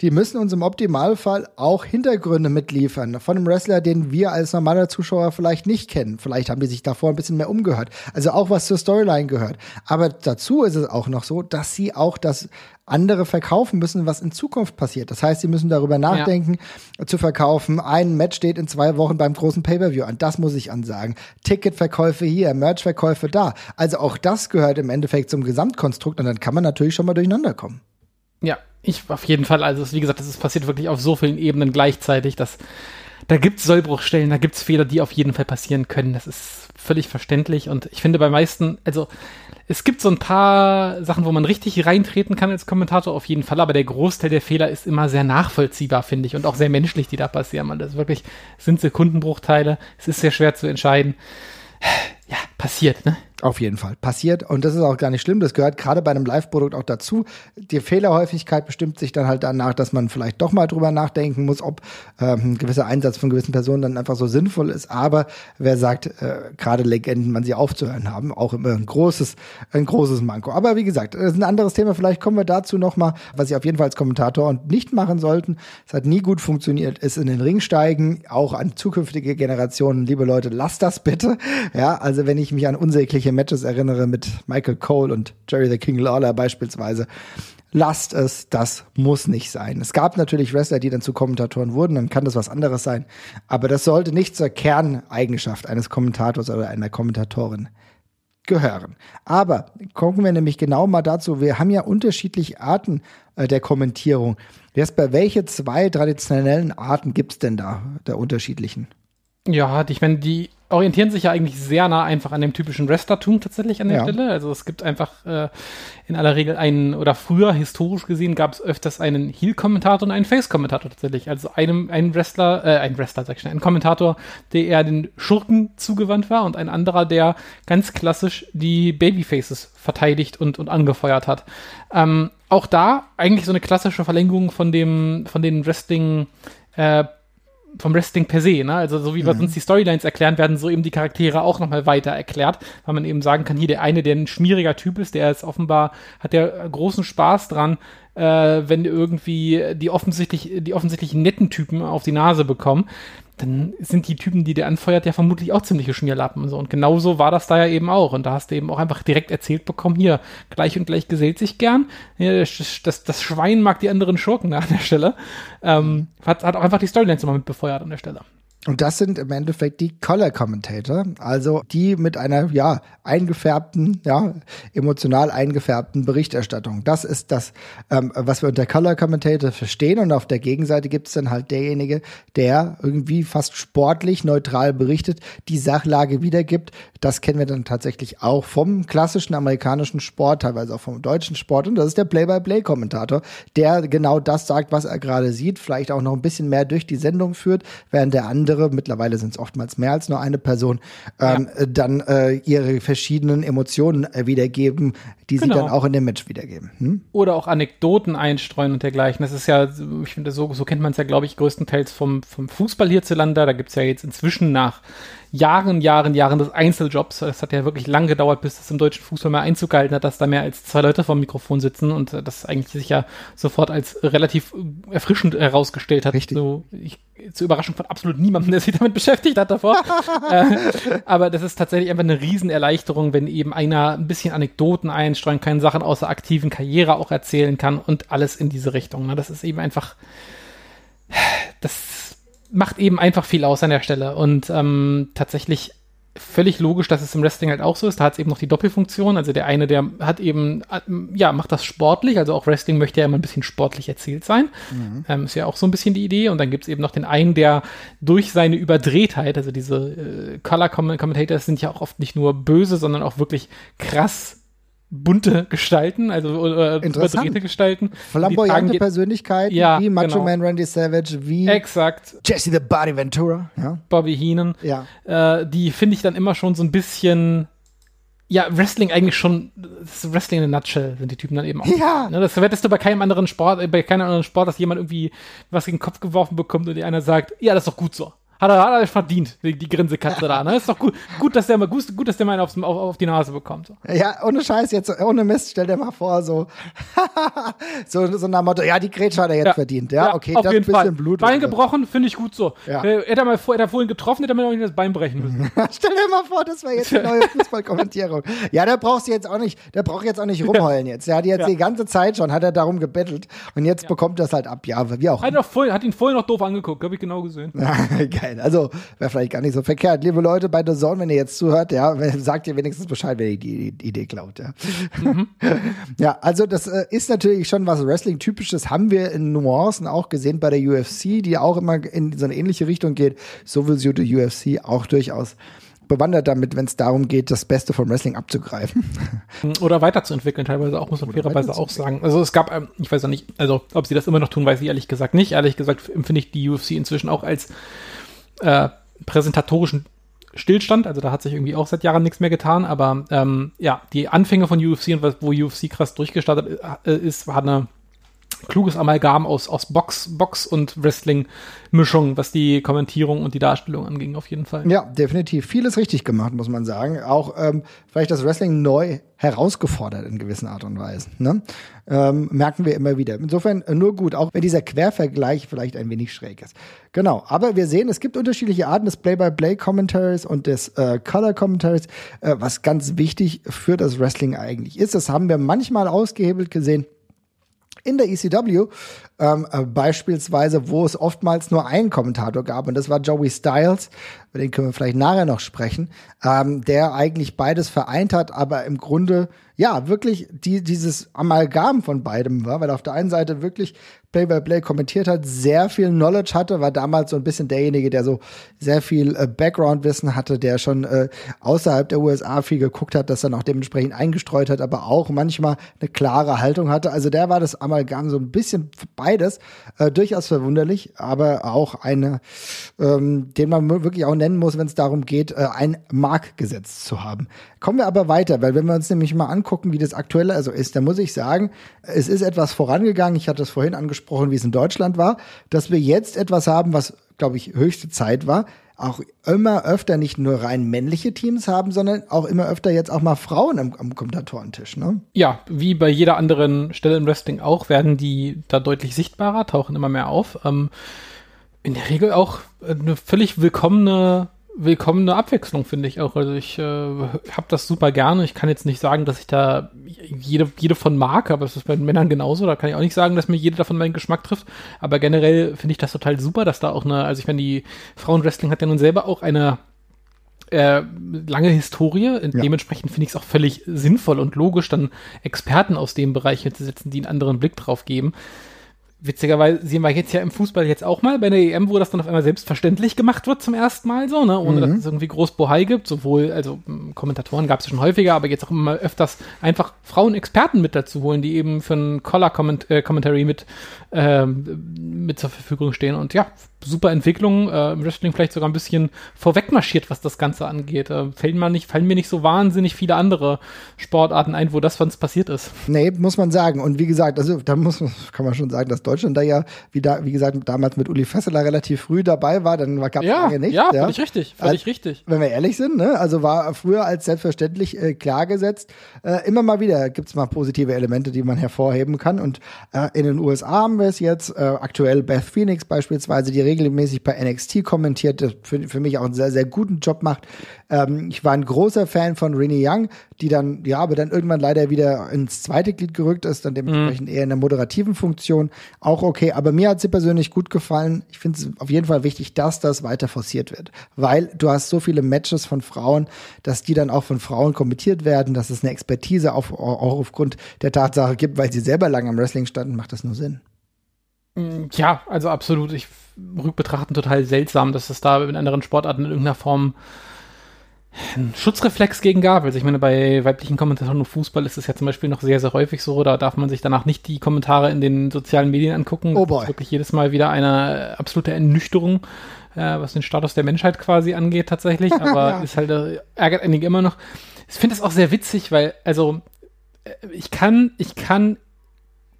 S4: die müssen uns im Optimalfall auch Hintergründe mitliefern. Von einem Wrestler, den wir als normaler Zuschauer vielleicht nicht kennen. Vielleicht haben die sich davor ein bisschen mehr umgehört. Also auch was zur Storyline gehört. Aber dazu ist es auch noch so, dass sie auch das andere verkaufen müssen, was in Zukunft passiert. Das heißt, sie müssen darüber nachdenken, ja. zu verkaufen. Ein Match steht in zwei Wochen beim großen Pay-Per-View an. Das muss ich ansagen. Ticketverkäufe hier, Merchverkäufe da. Also auch das gehört im Endeffekt zum Gesamtkonstrukt und dann kann man natürlich schon mal durcheinander kommen.
S5: Ja, ich auf jeden Fall. Also, wie gesagt, das ist passiert wirklich auf so vielen Ebenen gleichzeitig, dass da gibt es Sollbruchstellen, da gibt es Fehler, die auf jeden Fall passieren können. Das ist völlig verständlich und ich finde bei meisten, also es gibt so ein paar Sachen, wo man richtig reintreten kann als Kommentator auf jeden Fall, aber der Großteil der Fehler ist immer sehr nachvollziehbar, finde ich, und auch sehr menschlich, die da passieren. Man, das wirklich sind Sekundenbruchteile. Es ist sehr schwer zu entscheiden. Ja, passiert, ne?
S4: Auf jeden Fall. Passiert. Und das ist auch gar nicht schlimm. Das gehört gerade bei einem Live-Produkt auch dazu. Die Fehlerhäufigkeit bestimmt sich dann halt danach, dass man vielleicht doch mal drüber nachdenken muss, ob ähm, ein gewisser Einsatz von gewissen Personen dann einfach so sinnvoll ist. Aber wer sagt, äh, gerade Legenden, man sie aufzuhören haben, auch immer ein großes, ein großes Manko. Aber wie gesagt, das ist ein anderes Thema. Vielleicht kommen wir dazu nochmal, was ich auf jeden Fall als Kommentator und nicht machen sollten. Es hat nie gut funktioniert, ist in den Ring steigen, auch an zukünftige Generationen. Liebe Leute, lasst das bitte. Ja, also wenn ich mich an unsägliche Matches erinnere mit Michael Cole und Jerry the King Lawler beispielsweise. Lasst es, das muss nicht sein. Es gab natürlich Wrestler, die dann zu Kommentatoren wurden, dann kann das was anderes sein. Aber das sollte nicht zur Kerneigenschaft eines Kommentators oder einer Kommentatorin gehören. Aber gucken wir nämlich genau mal dazu, wir haben ja unterschiedliche Arten äh, der Kommentierung. Jesper, welche zwei traditionellen Arten gibt es denn da, der unterschiedlichen?
S5: Ja, ich meine, die orientieren sich ja eigentlich sehr nah einfach an dem typischen Wrestlertum tatsächlich an der ja. Stelle. Also es gibt einfach äh, in aller Regel einen, oder früher historisch gesehen gab es öfters einen Heel-Kommentator und einen Face-Kommentator tatsächlich. Also einem, einen Wrestler, äh, ein Wrestler, sag ich schon, ein Kommentator, der eher den Schurken zugewandt war und ein anderer, der ganz klassisch die Babyfaces verteidigt und, und angefeuert hat. Ähm, auch da eigentlich so eine klassische Verlängerung von dem, von den Wrestling- äh, vom Wrestling per se, ne? Also so wie wir mhm. uns die Storylines erklären, werden so eben die Charaktere auch nochmal weiter erklärt, weil man eben sagen kann, hier der eine, der ein schmieriger Typ ist, der ist offenbar, hat der großen Spaß dran, äh, wenn irgendwie die offensichtlich, die offensichtlich netten Typen auf die Nase bekommen dann sind die Typen, die der anfeuert, ja vermutlich auch ziemliche Schmierlappen. Und, so. und genauso war das da ja eben auch. Und da hast du eben auch einfach direkt erzählt bekommen, hier, gleich und gleich gesellt sich gern. Das, das, Schwein mag die anderen Schurken an der Stelle. Ähm, hat, hat auch einfach die Storylines nochmal mit befeuert an der Stelle.
S4: Und das sind im Endeffekt die Color Commentator, also die mit einer ja eingefärbten, ja emotional eingefärbten Berichterstattung. Das ist das, ähm, was wir unter Color Commentator verstehen. Und auf der Gegenseite gibt es dann halt derjenige, der irgendwie fast sportlich neutral berichtet, die Sachlage wiedergibt. Das kennen wir dann tatsächlich auch vom klassischen amerikanischen Sport, teilweise auch vom deutschen Sport. Und das ist der Play-by-Play-Kommentator, der genau das sagt, was er gerade sieht, vielleicht auch noch ein bisschen mehr durch die Sendung führt, während der andere andere, mittlerweile sind es oftmals mehr als nur eine Person, ähm, ja. dann äh, ihre verschiedenen Emotionen äh, wiedergeben, die genau. sie dann auch in dem Match wiedergeben. Hm?
S5: Oder auch Anekdoten einstreuen und dergleichen. Das ist ja, ich finde, so, so kennt man es ja, glaube ich, größtenteils vom, vom Fußball hierzulande. Da gibt es ja jetzt inzwischen nach Jahren, Jahren, Jahren des Einzeljobs. Es hat ja wirklich lang gedauert, bis es im deutschen Fußball mehr Einzug gehalten hat, dass da mehr als zwei Leute vor dem Mikrofon sitzen und das eigentlich sich ja sofort als relativ erfrischend herausgestellt hat.
S4: Richtig.
S5: So, ich, zur Überraschung von absolut niemandem, der sich damit beschäftigt hat davor. *laughs* äh, aber das ist tatsächlich einfach eine Riesenerleichterung, wenn eben einer ein bisschen Anekdoten einstreuen kann, Sachen aus der aktiven Karriere auch erzählen kann und alles in diese Richtung. Ne? Das ist eben einfach, das macht eben einfach viel aus an der Stelle. Und ähm, tatsächlich völlig logisch, dass es im Wrestling halt auch so ist. Da hat es eben noch die Doppelfunktion. Also der eine, der hat eben, ja, macht das sportlich. Also auch Wrestling möchte ja immer ein bisschen sportlich erzählt sein. Mhm. Ähm, ist ja auch so ein bisschen die Idee. Und dann gibt es eben noch den einen, der durch seine Überdrehtheit, also diese äh, Color Commentators sind ja auch oft nicht nur böse, sondern auch wirklich krass bunte Gestalten, also äh, überdrehte Gestalten.
S4: Flamboyante Persönlichkeiten
S5: Ja,
S4: wie Macho
S5: genau.
S4: Man Randy Savage, wie
S5: Exakt.
S4: Jesse the Body Ventura. Ja.
S5: Bobby Heenan.
S4: Ja.
S5: Äh, die finde ich dann immer schon so ein bisschen. Ja, Wrestling eigentlich schon, das ist Wrestling in a nutshell sind die Typen dann eben auch.
S4: Ja.
S5: Ne, das wettest du bei keinem anderen Sport, äh, bei keinem anderen Sport, dass jemand irgendwie was gegen den Kopf geworfen bekommt und dir einer sagt, ja, das ist doch gut so. Hat er, hat er verdient, die, die Grinsekatze da. Ne? Ist doch gut, gut, dass der mal gut, gut dass der mal einen aufs, auf, auf die Nase bekommt.
S4: Ja, ohne Scheiß jetzt, ohne Mist, stell dir mal vor, so, *laughs* so, so nach dem Motto, ja, die Grätsche hat er jetzt verdient. Ja, okay,
S5: auf
S4: das
S5: jeden
S4: bisschen
S5: Fall.
S4: Blut.
S5: Bein gebrochen, finde ich gut so.
S4: Ja.
S5: Äh, hätte er mal hätte er vorhin getroffen, hätte er mir noch nicht das Bein brechen müssen. *laughs*
S4: Stell dir mal vor, das wäre jetzt die *laughs* neue Fußballkommentierung. Ja, der brauchst du jetzt auch nicht, der braucht jetzt auch nicht rumheulen jetzt. Der hat jetzt
S5: Ja.
S4: die ganze Zeit schon, hat er darum gebettelt und jetzt bekommt er es halt ab. Ja, wie auch.
S5: Hat, ihn vorhin, hat ihn vorhin noch doof angeguckt, habe ich genau gesehen.
S4: Geil. Also wäre vielleicht gar nicht so verkehrt. Liebe Leute bei The Zone, wenn ihr jetzt zuhört, ja, *laughs* sagt ihr wenigstens Bescheid, wenn ihr die, die Idee klaut. Ja, *laughs* ja also das äh, ist natürlich schon was Wrestling-typisches, haben wir in Nuancen auch gesehen bei der UFC, die auch immer in so eine ähnliche Richtung geht. So will die UFC auch durchaus bewandert damit, wenn es darum geht, das Beste vom Wrestling abzugreifen. *laughs*
S5: Oder weiterzuentwickeln, teilweise auch, muss man fairerweise auch sagen. Also es gab, ähm, ich weiß ja nicht, also ob sie das immer noch tun, weiß ich ehrlich gesagt nicht. Ehrlich gesagt empfinde ich die UFC inzwischen auch als äh, präsentatorischen Stillstand. Also da hat sich irgendwie auch seit Jahren nichts mehr getan. Aber ähm, ja, die Anfänge von UFC und wo UFC krass durchgestartet äh, ist, war eine kluges Amalgam aus, aus Box, Box und Wrestling-Mischung, was die Kommentierung und die Darstellung anging, auf jeden Fall.
S4: Ja, definitiv. Vieles richtig gemacht, muss man sagen. Auch ähm, vielleicht das Wrestling neu herausgefordert in gewissen Art und Weise. Ne? Ähm, merken wir immer wieder. Insofern äh, nur gut, auch wenn dieser Quervergleich vielleicht ein wenig schräg ist. Genau, aber wir sehen, es gibt unterschiedliche Arten des Play-by-Play-Commentaries und des äh, Color-Commentaries, äh, was ganz wichtig für das Wrestling eigentlich ist. Das haben wir manchmal ausgehebelt gesehen in der ECW ähm, äh, beispielsweise, wo es oftmals nur einen Kommentator gab und das war Joey Styles, über den können wir vielleicht nachher noch sprechen, ähm, der eigentlich beides vereint hat, aber im Grunde ja wirklich die, dieses Amalgam von beidem war, weil er auf der einen Seite wirklich Play-by-Play kommentiert hat, sehr viel Knowledge hatte, war damals so ein bisschen derjenige, der so sehr viel äh, Background-Wissen hatte, der schon äh, außerhalb der USA viel geguckt hat, das dann auch dementsprechend eingestreut hat, aber auch manchmal eine klare Haltung hatte. Also der war das Amalgam so ein bisschen beides, äh, durchaus verwunderlich, aber auch eine, ähm, den man wirklich auch nennen muss, wenn es darum geht, äh, ein Markgesetz zu haben. Kommen wir aber weiter, weil wenn wir uns nämlich mal angucken, wie das aktuelle also ist, dann muss ich sagen, es ist etwas vorangegangen. Ich hatte es vorhin angesprochen, wie es in Deutschland war, dass wir jetzt etwas haben, was, glaube ich, höchste Zeit war, auch immer öfter nicht nur rein männliche Teams haben, sondern auch immer öfter jetzt auch mal Frauen am, am Kommentatorentisch, ne?
S5: Ja, wie bei jeder anderen Stelle im Wrestling auch, werden die da deutlich sichtbarer, tauchen immer mehr auf. Ähm, in der Regel auch äh, eine völlig willkommene, willkommene Abwechslung, finde ich auch. Also ich äh, habe das super gerne. Ich kann jetzt nicht sagen, dass ich da jede, jede von mag, aber es ist bei den Männern genauso. Da kann ich auch nicht sagen, dass mir jede davon meinen Geschmack trifft. Aber generell finde ich das total super, dass da auch eine, also ich meine, die Frauenwrestling hat ja nun selber auch eine äh, lange Historie. Dementsprechend finde ich es auch völlig sinnvoll und logisch, dann Experten aus dem Bereich hinzusetzen, die einen anderen Blick drauf geben. Witzigerweise sehen wir jetzt ja im Fußball jetzt auch mal bei der EM, wo das dann auf einmal selbstverständlich gemacht wird zum ersten Mal so, ne? ohne dass es irgendwie groß Bohai gibt. Sowohl, also Kommentatoren gab es schon häufiger, aber jetzt auch immer öfters einfach Frauen-Experten mit dazu holen, die eben für ein Collar-Commentary mit, ähm, mit zur Verfügung stehen. Und ja, super Entwicklung, äh, im Wrestling vielleicht sogar ein bisschen vorwegmarschiert, was das Ganze angeht. Äh, fallen, mir nicht, fallen mir nicht so wahnsinnig viele andere Sportarten ein, wo das von uns passiert ist.
S4: Nee, muss man sagen. Und wie gesagt, also da muss man, *laughs* kann man schon sagen, dass Deutschland da ja, wie, da, wie gesagt, damals mit Uli Fesseler relativ früh dabei war, dann gab es
S5: Ja,
S4: lange nicht.
S5: ja, völlig richtig, völlig
S4: Als-
S5: richtig.
S4: Wenn wir ehrlich sind, ne? also war früher als selbstverständlich äh, klargesetzt. Äh, immer mal wieder gibt's mal positive Elemente, die man hervorheben kann. Und äh, in den USA haben wir es jetzt, äh, aktuell Beth Phoenix beispielsweise, die regelmäßig bei NXT kommentiert, das für, für mich auch einen sehr, sehr guten Job macht. Ähm, ich war ein großer Fan von Renee Young, die dann, ja, aber dann irgendwann leider wieder ins zweite Glied gerückt ist, dann dementsprechend eher in der moderativen Funktion. Auch okay, aber mir hat sie persönlich gut gefallen. Ich finde es auf jeden Fall wichtig, dass das weiter forciert wird, weil du hast so viele Matches von Frauen, dass die dann auch von Frauen kommentiert werden, dass es eine Expertise auf, auch aufgrund der Tatsache gibt, weil sie selber lange am Wrestling standen, macht das nur Sinn.
S5: Ja, also absolut. Ich rückbetrachten total seltsam, dass es da in anderen Sportarten in irgendeiner Form ein Schutzreflex gegen gab. Also ich meine, bei weiblichen Kommentatoren im Fußball ist es ja zum Beispiel noch sehr, sehr häufig so. Da darf man sich danach nicht die Kommentare in den sozialen Medien angucken.
S4: Oh
S5: Das
S4: boy.
S5: ist wirklich jedes Mal wieder eine absolute Ernüchterung, äh, was den Status der Menschheit quasi angeht tatsächlich. *laughs* Aber
S4: Ja.
S5: ist halt, äh, ärgert einige immer noch. Ich finde es auch sehr witzig, weil, also, äh, ich kann, ich kann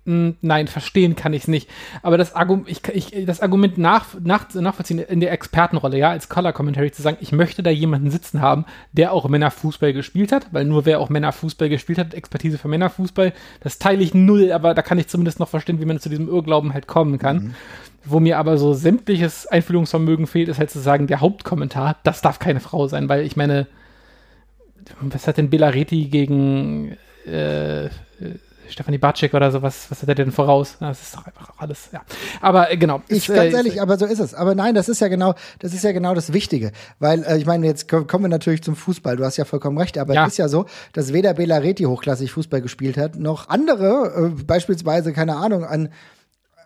S5: Nein, verstehen kann ich es nicht. Aber das, Argum ich, ich, das Argument nach, nach, nachvollziehen in der Expertenrolle, ja, als Color Commentary zu sagen, ich möchte da jemanden sitzen haben, der auch Männerfußball gespielt hat, weil nur wer auch Männerfußball gespielt hat, Expertise für Männerfußball, das teile ich null, aber da kann ich zumindest noch verstehen, wie man zu diesem Irrglauben halt kommen kann. Wo mir aber so sämtliches Einfühlungsvermögen fehlt, ist halt zu sagen, der Hauptkommentar, das darf keine Frau sein, weil ich meine, was hat denn Belareti gegen äh, äh, Stefanie Barczyk oder sowas, was hat er denn voraus? Das ist doch einfach alles, ja. Aber äh, genau.
S4: Ich,
S5: ist,
S4: ganz
S5: äh,
S4: ehrlich, aber so ist es. Aber nein, das ist ja genau, das ist ja genau das Wichtige. Weil, äh, ich meine, jetzt ko- kommen wir natürlich zum Fußball. Du hast ja vollkommen recht. Aber
S5: Ja.
S4: es ist ja so, dass weder Bela Reti hochklassig Fußball gespielt hat, noch andere, äh, beispielsweise, keine Ahnung, an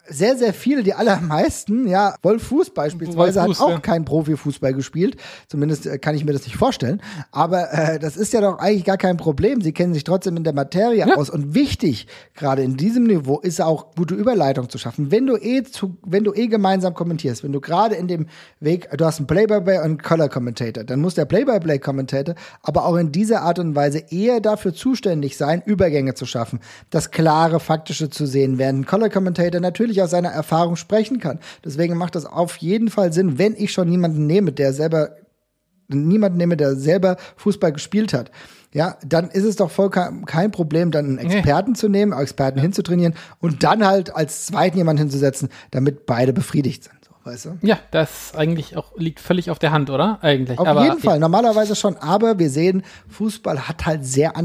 S4: sehr, sehr viele, die allermeisten, ja, Wolf Fuß beispielsweise
S5: Wolf Fuß,
S4: hat auch
S5: ja.
S4: kein Profifußball gespielt. Zumindest äh, kann ich mir das nicht vorstellen. Aber äh, das ist ja doch eigentlich gar kein Problem. Sie kennen sich trotzdem in der Materie
S5: Ja.
S4: aus. Und wichtig, gerade in diesem Niveau, ist auch gute Überleitung zu schaffen. Wenn du eh zu, wenn du eh gemeinsam kommentierst, wenn du gerade in dem Weg, du hast einen Play-by-Play und einen Color-Commentator, dann muss der Play-by-Play-Commentator aber auch in dieser Art und Weise eher dafür zuständig sein, Übergänge zu schaffen, das klare, faktische zu sehen, während ein Color-Commentator natürlich aus seiner Erfahrung sprechen kann. Deswegen macht das auf jeden Fall Sinn, wenn ich schon jemanden nehme, der selber niemanden nehme, der selber Fußball gespielt hat, ja, dann ist es doch voll kein, Problem, dann einen Experten zu nehmen, Experten hinzutrainieren und dann halt als zweiten jemanden hinzusetzen, damit beide befriedigt sind, so, weißt du?
S5: ja, das eigentlich auch liegt völlig auf der Hand, oder? Eigentlich.
S4: Auf
S5: aber,
S4: jeden Fall, normalerweise schon, aber wir sehen, Fußball hat halt sehr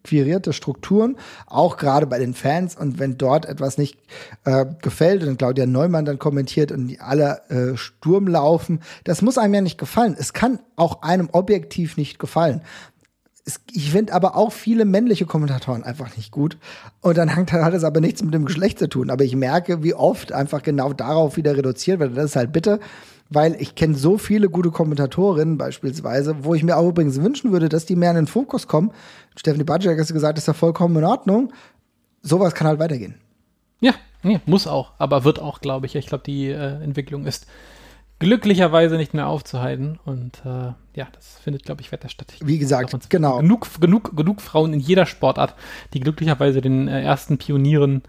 S4: antiquierte Strukturen, auch gerade bei den Fans. Und wenn dort etwas nicht äh, gefällt und Claudia Neumann dann kommentiert und die alle äh, Sturm laufen, das muss einem ja nicht gefallen. Es kann auch einem objektiv nicht gefallen. Es, ich finde aber auch viele männliche Kommentatoren einfach nicht gut. Und dann hat, es aber nichts mit dem Geschlecht zu tun. Aber ich merke, wie oft einfach genau darauf wieder reduziert wird. Das ist halt bitter, weil ich kenne so viele gute Kommentatorinnen beispielsweise, wo ich mir auch übrigens wünschen würde, dass die mehr in den Fokus kommen. Stephanie Badger hat gesagt, ist ja vollkommen in Ordnung. Sowas kann halt weitergehen.
S5: Ja, nee, muss auch, aber wird auch, glaube ich. Ich glaube, die äh, Entwicklung ist glücklicherweise nicht mehr aufzuhalten und äh, ja, das findet, glaube ich, weiter statt.
S4: Wie gesagt,
S5: Davon-
S4: genau.
S5: Genug, genug, genug Frauen in jeder Sportart, die glücklicherweise den äh, ersten Pionieren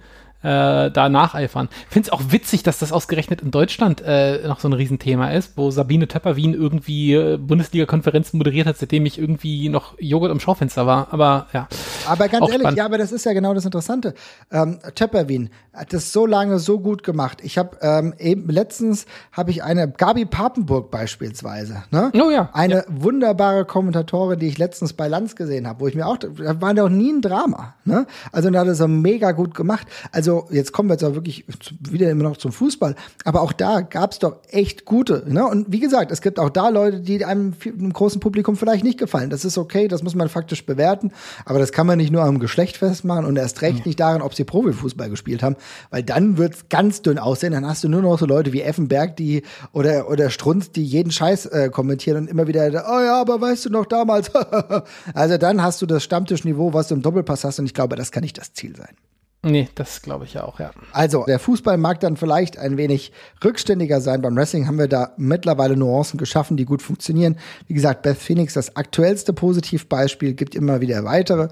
S5: äh, da nacheifern. Finde es auch witzig, dass das ausgerechnet in Deutschland äh, noch so ein Riesenthema ist, wo Sabine Töpper-Wien irgendwie äh, Bundesliga-Konferenzen moderiert hat, seitdem ich irgendwie noch Joghurt im Schaufenster war. Aber ja.
S4: Aber ganz ehrlich,
S5: spannend.
S4: ja, aber das ist ja genau das Interessante. Ähm, Töpperwien hat das so lange so gut gemacht. Ich habe ähm, eben letztens habe ich eine Gabi Papenburg beispielsweise, ne?
S5: Oh ja,
S4: Eine wunderbare Kommentatorin, die ich letztens bei Lanz gesehen habe, wo ich mir auch, da war doch nie ein Drama, ne? Also da hat er so mega gut gemacht. Also jetzt kommen wir jetzt auch wirklich wieder immer noch zum Fußball, aber auch da gab's doch echt gute, ne? Und wie gesagt, es gibt auch da Leute, die einem, einem großen Publikum vielleicht nicht gefallen. Das ist okay, das muss man faktisch bewerten, aber das kann man nicht nur am Geschlecht festmachen und erst recht nicht daran, ob sie Profifußball gespielt haben, weil dann wird's ganz dünn aussehen. Dann hast du nur noch so Leute wie Effenberg, die oder oder Strunz, die jeden Scheiß äh, kommentieren und immer wieder, oh ja, aber weißt du noch damals? *laughs* also dann hast du das Stammtischniveau, was du im Doppelpass hast und ich glaube, das kann nicht das Ziel sein.
S5: Nee, das glaube ich ja auch, ja.
S4: Also, der Fußball mag dann vielleicht ein wenig rückständiger sein. Beim Wrestling haben wir da mittlerweile Nuancen geschaffen, die gut funktionieren. Wie gesagt, Beth Phoenix, das aktuellste Positivbeispiel, gibt immer wieder weitere.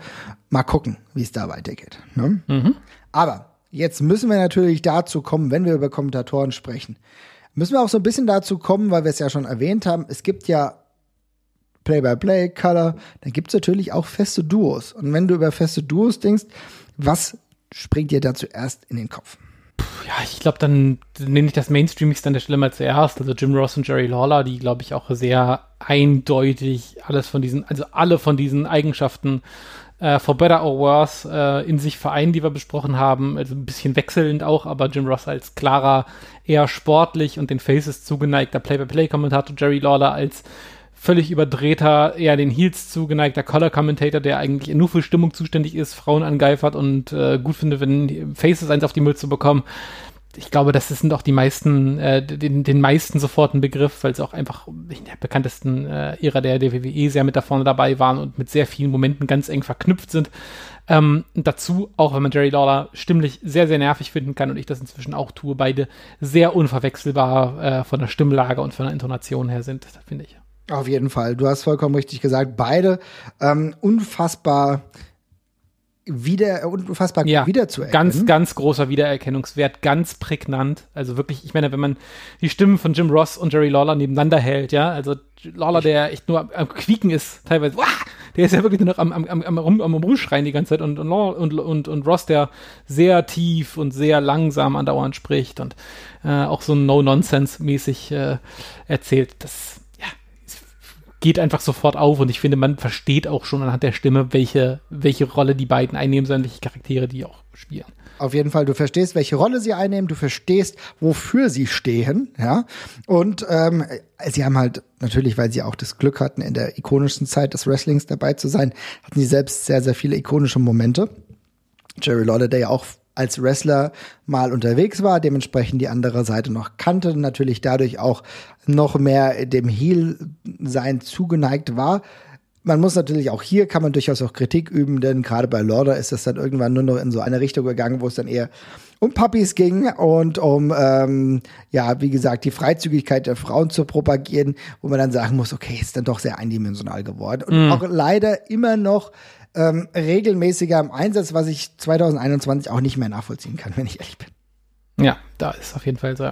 S4: Mal gucken, wie es da weitergeht. Ne? Aber jetzt müssen wir natürlich dazu kommen, wenn wir über Kommentatoren sprechen, müssen wir auch so ein bisschen dazu kommen, weil wir es ja schon erwähnt haben, es gibt ja Play-by-Play, Color, dann gibt es natürlich auch feste Duos. Und wenn du über feste Duos denkst, was springt dir da zuerst in den Kopf?
S5: Ja, ich glaube, dann nehme ich das Mainstreamigste an der Stelle mal zuerst. Also Jim Ross und Jerry Lawler, die, glaube ich, auch sehr eindeutig alles von diesen, also alle von diesen Eigenschaften äh, for better or worse äh, in sich vereinen, die wir besprochen haben. Also ein bisschen wechselnd auch, aber Jim Ross als klarer, eher sportlich und den Faces zugeneigter Play-by-Play-Kommentator, Jerry Lawler als völlig überdrehter, eher den Heels zugeneigter Color-Commentator, der eigentlich nur für Stimmung zuständig ist, Frauen angeifert und äh, gut findet, wenn Faces eins auf die Mütze bekommen. ich glaube, das sind auch die meisten, äh, den, den meisten sofort ein Begriff, weil es auch einfach in der bekanntesten äh, Ära der, der WWE sehr mit da vorne dabei waren und mit sehr vielen Momenten ganz eng verknüpft sind. Ähm, dazu, auch wenn man Jerry Lawler stimmlich sehr, sehr nervig finden kann und ich das inzwischen auch tue, beide sehr unverwechselbar äh, von der Stimmlage und von der Intonation her sind, finde ich.
S4: Auf jeden Fall. Du hast vollkommen richtig gesagt. Beide ähm, unfassbar wieder unfassbar
S5: ja,
S4: wiederzuerkennen.
S5: Ganz, ganz großer Wiedererkennungswert, ganz prägnant. Also wirklich, ich meine, wenn man die Stimmen von Jim Ross und Jerry Lawler nebeneinander hält, ja, also Lawler, der echt nur am, am Quieken ist, teilweise, wah, der ist ja wirklich nur noch am, am, am, am, rum, am Rumschreien die ganze Zeit und, und, und, und, und Ross, der sehr tief und sehr langsam andauernd spricht und äh, auch so No-Nonsense-mäßig äh, erzählt. Das geht einfach sofort auf und ich finde, man versteht auch schon anhand der Stimme, welche, welche Rolle die beiden einnehmen sollen, welche Charaktere die auch spielen.
S4: Auf jeden Fall, du verstehst, welche Rolle sie einnehmen, du verstehst, wofür sie stehen, ja. Und ähm, sie haben halt natürlich, weil sie auch das Glück hatten, in der ikonischsten Zeit des Wrestlings dabei zu sein, hatten sie selbst sehr, sehr viele ikonische Momente. Jerry Lawler, der ja auch als Wrestler mal unterwegs war, dementsprechend die andere Seite noch kannte, natürlich dadurch auch noch mehr dem Heel-Sein zugeneigt war. Man muss natürlich auch hier kann man durchaus auch Kritik üben, denn gerade bei Lauder ist es dann irgendwann nur noch in so eine Richtung gegangen, wo es dann eher um Puppies ging und um ähm, ja wie gesagt die Freizügigkeit der Frauen zu propagieren, wo man dann sagen muss, okay, ist dann doch sehr eindimensional geworden und mm. auch leider immer noch ähm, regelmäßiger im Einsatz, was ich 2021 auch nicht mehr nachvollziehen kann, wenn ich ehrlich bin.
S5: Ja, da ist auf jeden Fall so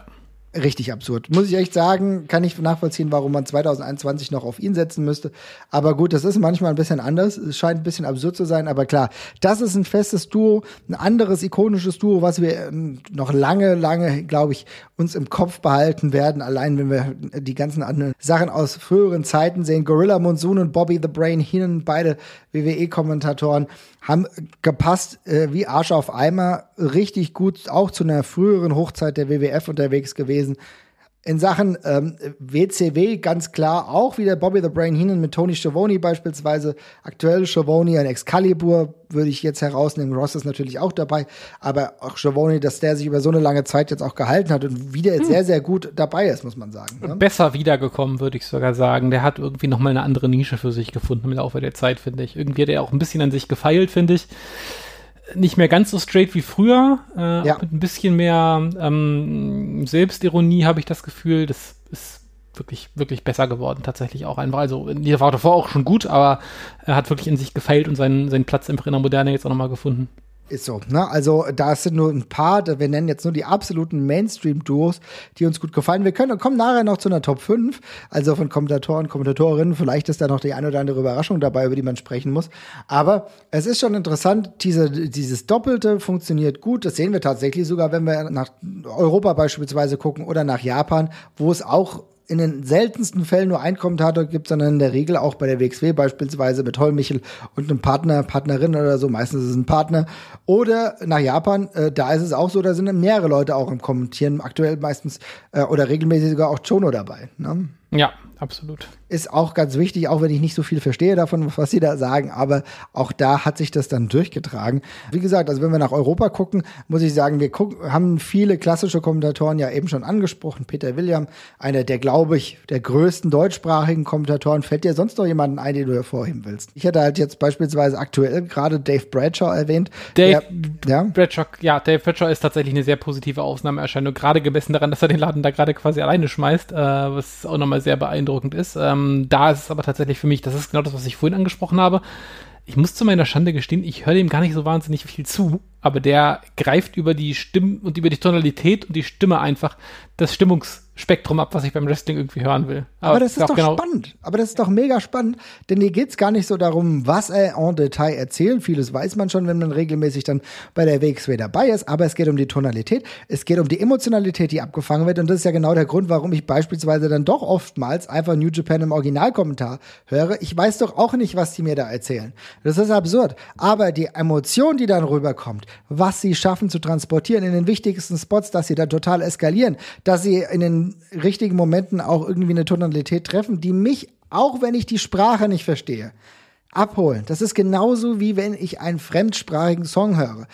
S4: richtig absurd. Muss ich echt sagen, kann ich nachvollziehen, warum man 2021 noch auf ihn setzen müsste. Aber gut, das ist manchmal ein bisschen anders. Es scheint ein bisschen absurd zu sein, aber klar, das ist ein festes Duo, ein anderes ikonisches Duo, was wir ähm, noch lange, lange, glaube ich, uns im Kopf behalten werden. Allein wenn wir die ganzen anderen Sachen aus früheren Zeiten sehen. Gorilla Monsoon und Bobby the Brain Heenan, beide WWE-Kommentatoren, haben gepasst äh, wie Arsch auf Eimer, richtig gut auch zu einer früheren Hochzeit der WWF unterwegs gewesen. In Sachen ähm, WCW ganz klar auch wieder Bobby the Brain Heenan mit Tony Schiavone beispielsweise. Aktuell Schiavone, ein Excalibur würde ich jetzt herausnehmen. Ross ist natürlich auch dabei. Aber auch Schiavone, dass der sich über so eine lange Zeit jetzt auch gehalten hat und wieder hm. sehr, sehr gut dabei ist, muss man sagen.
S5: Ne? Besser wiedergekommen, würde ich sogar sagen. Der hat irgendwie noch mal eine andere Nische für sich gefunden im Laufe der Zeit, finde ich. Irgendwie hat er auch ein bisschen an sich gefeilt, finde ich nicht mehr ganz so straight wie früher, äh, ja. mit ein bisschen mehr ähm, Selbstironie habe ich das Gefühl. Das ist wirklich, wirklich besser geworden, tatsächlich auch einfach. Also, die war davor auch schon gut, aber er hat wirklich in sich gefeilt und seinen, seinen Platz im Brenner Moderne jetzt auch nochmal gefunden.
S4: Ist so, ne? Also da sind nur ein paar, wir nennen jetzt nur die absoluten Mainstream-Duos, die uns gut gefallen. Wir können kommen nachher noch zu einer Top 5, also von Kommentatoren, Kommentatorinnen. Vielleicht ist da noch die eine oder andere Überraschung dabei, über die man sprechen muss. Aber es ist schon interessant, diese, dieses Doppelte funktioniert gut. Das sehen wir tatsächlich sogar, wenn wir nach Europa beispielsweise gucken oder nach Japan, wo es auch in den seltensten Fällen nur ein Kommentator gibt, sondern in der Regel auch bei der WXW beispielsweise mit Holmichel und einem Partner, Partnerin oder so, meistens ist es ein Partner. Oder nach Japan, äh, da ist es auch so, da sind mehrere Leute auch im Kommentieren, aktuell meistens äh, oder regelmäßig sogar auch Chono dabei. Ne?
S5: Ja, absolut.
S4: Ist auch ganz wichtig, auch wenn ich nicht so viel verstehe davon, was sie da sagen, aber auch da hat sich das dann durchgetragen. Wie gesagt, also wenn wir nach Europa gucken, muss ich sagen, wir gucken, haben viele klassische Kommentatoren ja eben schon angesprochen. Peter William, einer der, glaube ich, der größten deutschsprachigen Kommentatoren. Fällt dir sonst noch jemanden ein, den du hervorheben willst? Ich hätte halt jetzt beispielsweise aktuell gerade Dave Bradshaw erwähnt.
S5: Dave der, ja? Bradshaw, ja, Dave Bradshaw ist tatsächlich eine sehr positive Ausnahmeerscheinung, gerade gemessen daran, dass er den Laden da gerade quasi alleine schmeißt, äh, was auch nochmal sehr beeindruckend ist. Ähm, da ist es aber tatsächlich für mich, das ist genau das, was ich vorhin angesprochen habe. Ich muss zu meiner Schande gestehen, ich höre dem gar nicht so wahnsinnig viel zu, aber der greift über die Stimmen und über die Tonalität und die Stimme einfach das Stimmungs Spektrum ab, was ich beim Wrestling irgendwie hören will.
S4: Aber, Aber das ist doch genau spannend. Aber das ist doch mega spannend, denn hier geht's gar nicht so darum, was er en Detail erzählt. Vieles weiß man schon, wenn man regelmäßig dann bei der WXW dabei ist. Aber es geht um die Tonalität, es geht um die Emotionalität, die abgefangen wird. Und das ist ja genau der Grund, warum ich beispielsweise dann doch oftmals einfach New Japan im Originalkommentar höre. Ich weiß doch auch nicht, was die mir da erzählen. Das ist absurd. Aber die Emotion, die dann rüberkommt, was sie schaffen zu transportieren in den wichtigsten Spots, dass sie da total eskalieren, dass sie in den richtigen Momenten auch irgendwie eine Tonalität treffen, die mich, auch wenn ich die Sprache nicht verstehe, abholen. Das ist genauso wie wenn ich einen fremdsprachigen Song höre.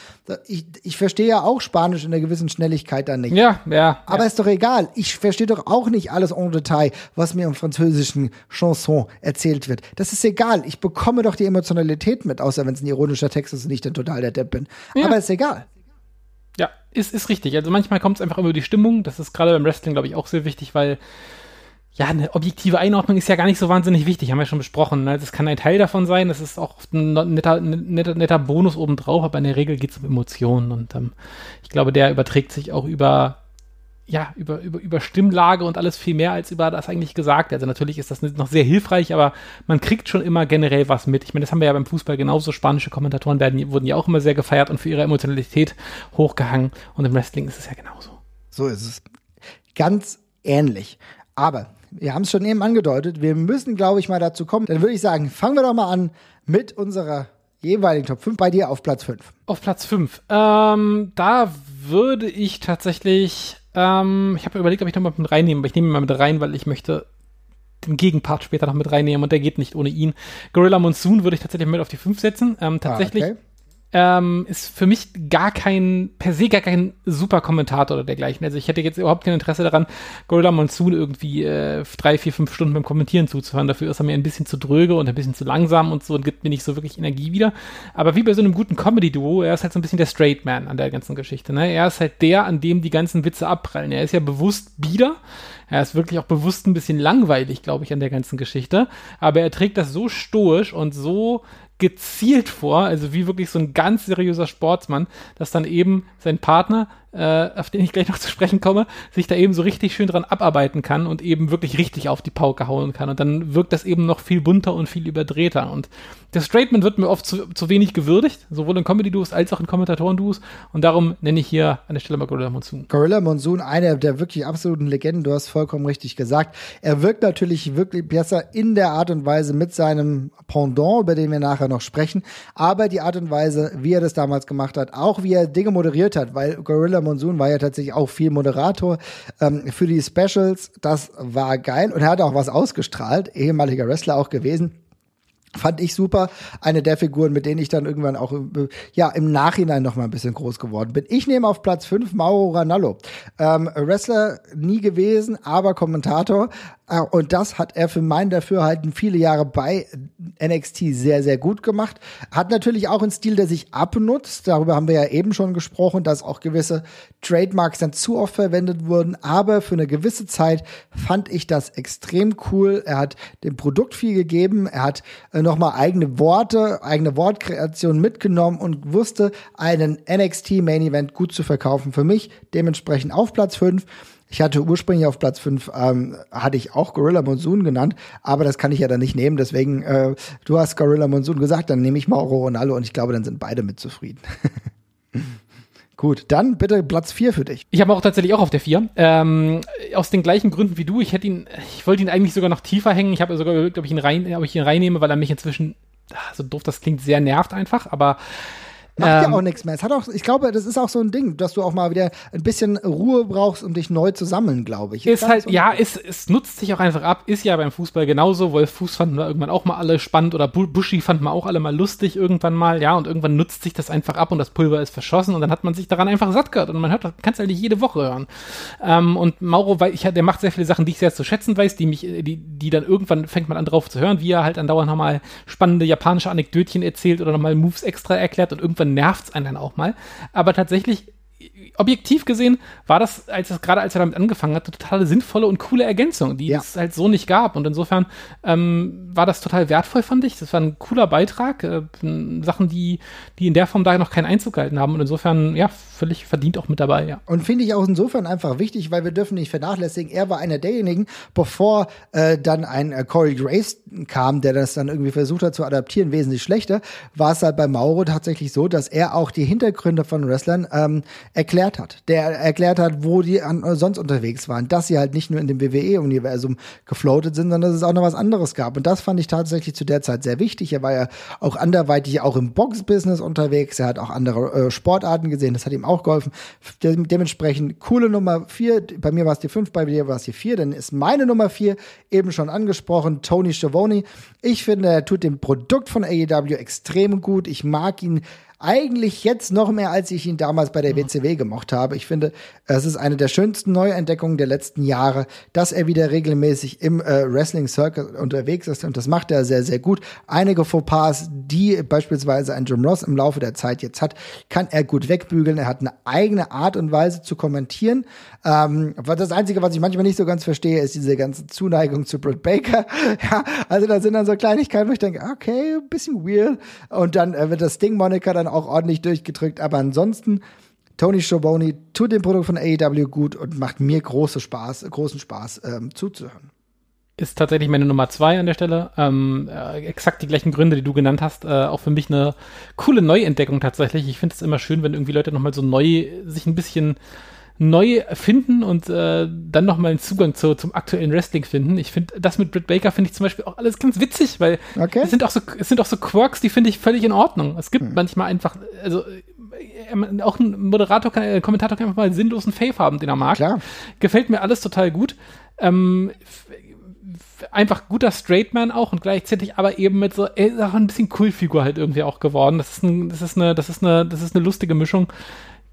S4: Ich, ich verstehe ja auch Spanisch in einer gewissen Schnelligkeit dann nicht.
S5: Ja, ja.
S4: Aber
S5: ja.
S4: ist doch egal. Ich verstehe doch auch nicht alles en Detail, was mir im französischen Chanson erzählt wird. Das ist egal. Ich bekomme doch die Emotionalität mit, außer wenn es ein ironischer Text ist und ich dann total der Depp bin.
S5: Ja.
S4: Aber ist egal.
S5: Ist, ist richtig. Also manchmal kommt es einfach über die Stimmung. Das ist gerade beim Wrestling, glaube ich, auch sehr wichtig, weil ja, eine objektive Einordnung ist ja gar nicht so wahnsinnig wichtig, haben wir schon besprochen. Ne? Das kann ein Teil davon sein, das ist auch ein netter, netter, netter Bonus obendrauf, aber in der Regel geht es um Emotionen und ähm, ich glaube, der überträgt sich auch über ja, über, über, über Stimmlage und alles viel mehr als über das eigentlich gesagt. Also natürlich ist das noch sehr hilfreich, aber man kriegt schon immer generell was mit. Ich meine, das haben wir ja beim Fußball genauso. Spanische Kommentatoren werden, wurden ja auch immer sehr gefeiert und für ihre Emotionalität hochgehangen. Und im Wrestling ist es ja genauso.
S4: So ist es. Ganz ähnlich. Aber wir haben es schon eben angedeutet, wir müssen, glaube ich, mal dazu kommen. Dann würde ich sagen, fangen wir doch mal an mit unserer jeweiligen Top 5 bei dir auf Platz 5.
S5: Auf Platz 5. Ähm, da würde ich tatsächlich, ähm, ich habe überlegt, ob ich noch mal mit reinnehme, aber ich nehme ihn mal mit rein, weil ich möchte den Gegenpart später noch mit reinnehmen und der geht nicht ohne ihn. Gorilla Monsoon würde ich tatsächlich mit auf die 5 setzen. Ähm, tatsächlich
S4: Ah, okay.
S5: Ähm, ist für mich gar kein, per se gar kein super Kommentator oder dergleichen. Also ich hätte jetzt überhaupt kein Interesse daran, Gorilla Monsoon irgendwie äh, drei, vier, fünf Stunden beim Kommentieren zuzuhören. Dafür ist er mir ein bisschen zu dröge und ein bisschen zu langsam und so und gibt mir nicht so wirklich Energie wieder. Aber wie bei so einem guten Comedy-Duo, er ist halt so ein bisschen der Straight Man an der ganzen Geschichte. Ne? Er ist halt der, an dem die ganzen Witze abprallen. Er ist ja bewusst bieder. Er ist wirklich auch bewusst ein bisschen langweilig, glaube ich, an der ganzen Geschichte. Aber er trägt das so stoisch und so gezielt vor, also wie wirklich so ein ganz seriöser Sportsmann, dass dann eben sein Partner, äh, auf den ich gleich noch zu sprechen komme, sich da eben so richtig schön dran abarbeiten kann und eben wirklich richtig auf die Pauke hauen kann. Und dann wirkt das eben noch viel bunter und viel überdrehter. Und der Straightman wird mir oft zu, zu wenig gewürdigt, sowohl in Comedy-Duos als auch in Kommentatoren-Duos. Und darum nenne ich hier an der Stelle mal Gorilla Monsoon.
S4: Gorilla Monsoon, einer der wirklich absoluten Legenden, du hast vollkommen richtig gesagt. Er wirkt natürlich wirklich besser in der Art und Weise mit seinem Pendant, über den wir nachher noch sprechen, aber die Art und Weise, wie er das damals gemacht hat, auch wie er Dinge moderiert hat, weil Gorilla Monsoon war ja tatsächlich auch viel Moderator ähm, für die Specials, das war geil und er hat auch was ausgestrahlt, ehemaliger Wrestler auch gewesen. Fand ich super. Eine der Figuren, mit denen ich dann irgendwann auch äh, ja, im Nachhinein noch mal ein bisschen groß geworden bin. Ich nehme auf Platz 5 Mauro Ranallo. Ähm, Wrestler nie gewesen, aber Kommentator. Äh, und das hat er für mein Dafürhalten viele Jahre bei NXT sehr, sehr gut gemacht. Hat natürlich auch einen Stil, der sich abnutzt. Darüber haben wir ja eben schon gesprochen, dass auch gewisse Trademarks dann zu oft verwendet wurden. Aber für eine gewisse Zeit fand ich das extrem cool. Er hat dem Produkt viel gegeben. Er hat äh, nochmal eigene Worte, eigene Wortkreation mitgenommen und wusste, einen NXT Main Event gut zu verkaufen. Für mich dementsprechend auf Platz 5. Ich hatte ursprünglich auf Platz 5, ähm, hatte ich auch Gorilla Monsoon genannt, aber das kann ich ja dann nicht nehmen. Deswegen, äh, du hast Gorilla Monsoon gesagt, dann nehme ich Mauro Ronaldo und ich glaube, dann sind beide mit zufrieden. *laughs* Gut, dann bitte Platz 4 für dich.
S5: Ich habe auch tatsächlich auch auf der 4. Ähm, aus den gleichen Gründen wie du. Ich hätte ihn, ich wollte ihn eigentlich sogar noch tiefer hängen. Ich habe sogar überlegt, ob ich ihn rein, ob ich ihn reinnehme, weil er mich inzwischen, ah, so doof das klingt, sehr nervt einfach. Aber
S4: Macht
S5: Ähm,
S4: ja auch nichts mehr. Es hat auch, ich glaube, das ist auch so ein Ding, dass du auch mal wieder ein bisschen Ruhe brauchst, um dich neu zu sammeln, glaube ich.
S5: Ist halt,
S4: so?
S5: ja, es, es nutzt sich auch einfach ab. Ist ja beim Fußball genauso. Wolf Fuß fanden wir irgendwann auch mal alle spannend oder Bu- Buschi fanden wir auch alle mal lustig irgendwann mal. Ja, und irgendwann nutzt sich das einfach ab und das Pulver ist verschossen und dann hat man sich daran einfach satt gehört und man hört, kann es eigentlich jede Woche hören. Ähm, und Mauro, weil ich, der macht sehr viele Sachen, die ich sehr zu schätzen weiß, die mich, die, die dann irgendwann fängt man an drauf zu hören, wie er halt andauernd nochmal spannende japanische Anekdötchen erzählt oder nochmal Moves extra erklärt und irgendwann nervt's einen dann auch mal. Aber tatsächlich objektiv gesehen war das, als es gerade als er damit angefangen hat, eine total sinnvolle und coole Ergänzung, die
S4: Ja.
S5: es halt so nicht gab. Und insofern ähm, war das total wertvoll, fand ich. Das war ein cooler Beitrag. Äh, Sachen, die, die in der Form da noch keinen Einzug gehalten haben. Und insofern, ja, völlig verdient auch mit dabei, ja.
S4: Und finde ich auch insofern einfach wichtig, weil wir dürfen nicht vernachlässigen, er war einer derjenigen, bevor äh, dann ein äh, Corey Grace kam, der das dann irgendwie versucht hat zu adaptieren, wesentlich schlechter, war es halt bei Mauro tatsächlich so, dass er auch die Hintergründe von Wrestlern ähm, erklärt erklärt hat. Der erklärt hat, wo die an, äh, sonst unterwegs waren. Dass sie halt nicht nur in dem WWE-Universum gefloatet sind, sondern dass es auch noch was anderes gab. Und das fand ich tatsächlich zu der Zeit sehr wichtig. Er war ja auch anderweitig auch im Box-Business unterwegs. Er hat auch andere äh, Sportarten gesehen. Das hat ihm auch geholfen. De dementsprechend coole Nummer vier. Bei mir war es die fünf, bei dir war es die vier. Dann ist meine Nummer vier eben schon angesprochen, Tony Schiavone. Ich finde, er tut dem Produkt von AEW extrem gut. Ich mag ihn eigentlich jetzt noch mehr, als ich ihn damals bei der WCW gemocht habe. Ich finde, es ist eine der schönsten Neuentdeckungen der letzten Jahre, dass er wieder regelmäßig im äh, Wrestling Circus unterwegs ist und das macht er sehr, sehr gut. Einige Fauxpas, die beispielsweise ein Jim Ross im Laufe der Zeit jetzt hat, kann er gut wegbügeln. Er hat eine eigene Art und Weise zu kommentieren. Ähm, das Einzige, was ich manchmal nicht so ganz verstehe, ist diese ganze Zuneigung zu Britt Baker. *laughs* ja, also da sind dann so Kleinigkeiten, wo ich denke, okay, ein bisschen weird. Und dann äh, wird das Sting-Moniker dann auch ordentlich durchgedrückt. Aber ansonsten, Tony Schiavone tut dem Produkt von AEW gut und macht mir große Spaß, großen Spaß ähm, zuzuhören.
S5: Ist tatsächlich meine Nummer zwei an der Stelle. Ähm, äh, exakt die gleichen Gründe, die du genannt hast. Äh, auch für mich eine coole Neuentdeckung tatsächlich. Ich finde es immer schön, wenn irgendwie Leute nochmal so neu sich ein bisschen neu finden und äh, dann nochmal einen Zugang zu, zum aktuellen Wrestling finden. Ich finde, das mit Britt Baker finde ich zum Beispiel auch alles ganz witzig, weil
S4: Okay.
S5: es sind auch so, es sind auch so Quirks, die finde ich völlig in Ordnung. Es gibt manchmal einfach, also äh, auch ein Moderator, kann, äh, Kommentator kann einfach mal einen sinnlosen Fave haben, den er mag.
S4: Klar.
S5: Gefällt mir alles total gut. Ähm, einfach guter Straightman auch und gleichzeitig aber eben mit so, er ist auch ein bisschen Coolfigur halt irgendwie auch geworden. Das ist, ein, das ist eine, das ist eine, das ist eine lustige Mischung.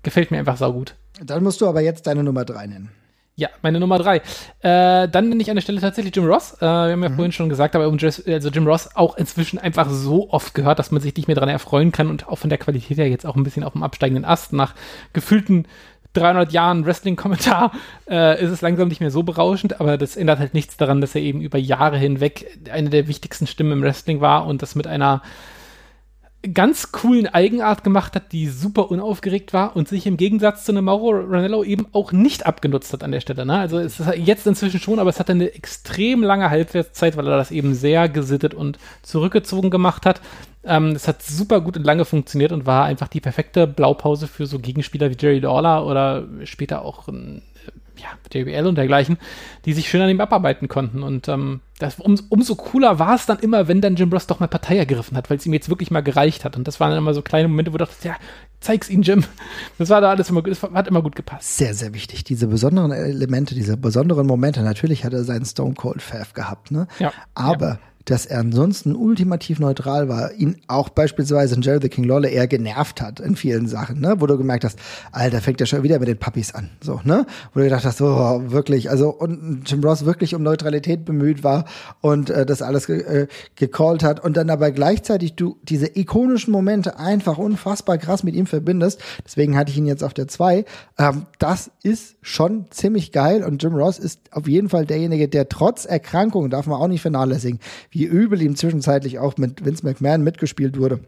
S5: Gefällt mir einfach saugut.
S4: Dann musst du aber jetzt deine Nummer drei nennen.
S5: Ja, meine Nummer drei. Äh, dann nenne ich an der Stelle tatsächlich Jim Ross. Äh, wir haben ja vorhin schon gesagt, aber um Jess, also Jim Ross auch inzwischen einfach so oft gehört, dass man sich nicht mehr daran erfreuen kann und auch von der Qualität her jetzt auch ein bisschen auf dem absteigenden Ast nach gefühlten 300 Jahren Wrestling-Kommentar äh, ist es langsam nicht mehr so berauschend, aber das ändert halt nichts daran, dass er eben über Jahre hinweg eine der wichtigsten Stimmen im Wrestling war und das mit einer ganz coolen Eigenart gemacht hat, die super unaufgeregt war und sich im Gegensatz zu einem Mauro Ranello eben auch nicht abgenutzt hat an der Stelle. Ne? Also es ist jetzt inzwischen schon, aber es hatte eine extrem lange Halbwertszeit, weil er das eben sehr gesittet und zurückgezogen gemacht hat. Ähm, das hat super gut und lange funktioniert und war einfach die perfekte Blaupause für so Gegenspieler wie Jerry Lawler oder später auch ähm, ja, JBL und dergleichen, die sich schön an ihm abarbeiten konnten. Und ähm, das, um, umso cooler war es dann immer, wenn dann Jim Ross doch mal Partei ergriffen hat, weil es ihm jetzt wirklich mal gereicht hat. Und das waren dann immer so kleine Momente, wo du dachtest, ja, zeig's ihm, Jim. Das war da alles immer, das hat immer gut gepasst.
S4: Sehr, sehr wichtig. Diese besonderen Elemente, diese besonderen Momente. Natürlich hat er seinen Stone Cold Fav gehabt, ne?
S5: Ja.
S4: Aber dass er ansonsten ultimativ neutral war, ihn auch beispielsweise in Jerry the King Lawler eher genervt hat in vielen Sachen, ne? Wo du gemerkt hast, Alter, fängt er schon wieder mit den Puppies an, so, ne? Wo du gedacht hast, oh, wirklich, also und Jim Ross wirklich um Neutralität bemüht war und äh, das alles ge äh, gecallt hat und dann aber gleichzeitig du diese ikonischen Momente einfach unfassbar krass mit ihm verbindest. Deswegen hatte ich ihn jetzt auf der zwei. Ähm, das ist schon ziemlich geil und Jim Ross ist auf jeden Fall derjenige, der trotz Erkrankung, darf man auch nicht vernachlässigen, wie übel ihm zwischenzeitlich auch mit Vince McMahon mitgespielt wurde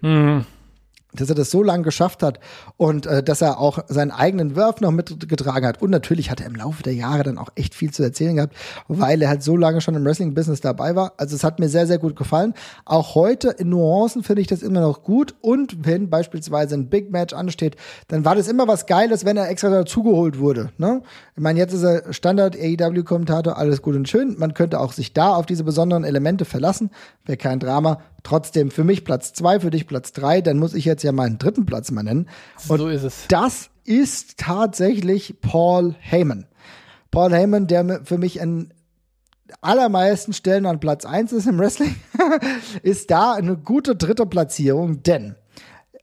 S4: dass er das so lange geschafft hat und äh, dass er auch seinen eigenen Wurf noch mitgetragen hat. Und natürlich hat er im Laufe der Jahre dann auch echt viel zu erzählen gehabt, weil er halt so lange schon im Wrestling-Business dabei war. Also es hat mir sehr, sehr gut gefallen. Auch heute in Nuancen finde ich das immer noch gut. Und wenn beispielsweise ein Big Match ansteht, dann war das immer was Geiles, wenn er extra dazugeholt wurde. Ne? Ich meine, jetzt ist er Standard AEW-Kommentator, alles gut und schön. Man könnte auch sich da auf diese besonderen Elemente verlassen. Wäre kein Drama. Trotzdem für mich Platz zwei, für dich Platz drei. Dann muss ich jetzt ja meinen dritten Platz mal nennen. Und
S5: so ist es.
S4: das ist tatsächlich Paul Heyman. Paul Heyman, der für mich an allermeisten Stellen an Platz 1 ist im Wrestling, *laughs* ist da eine gute dritte Platzierung, denn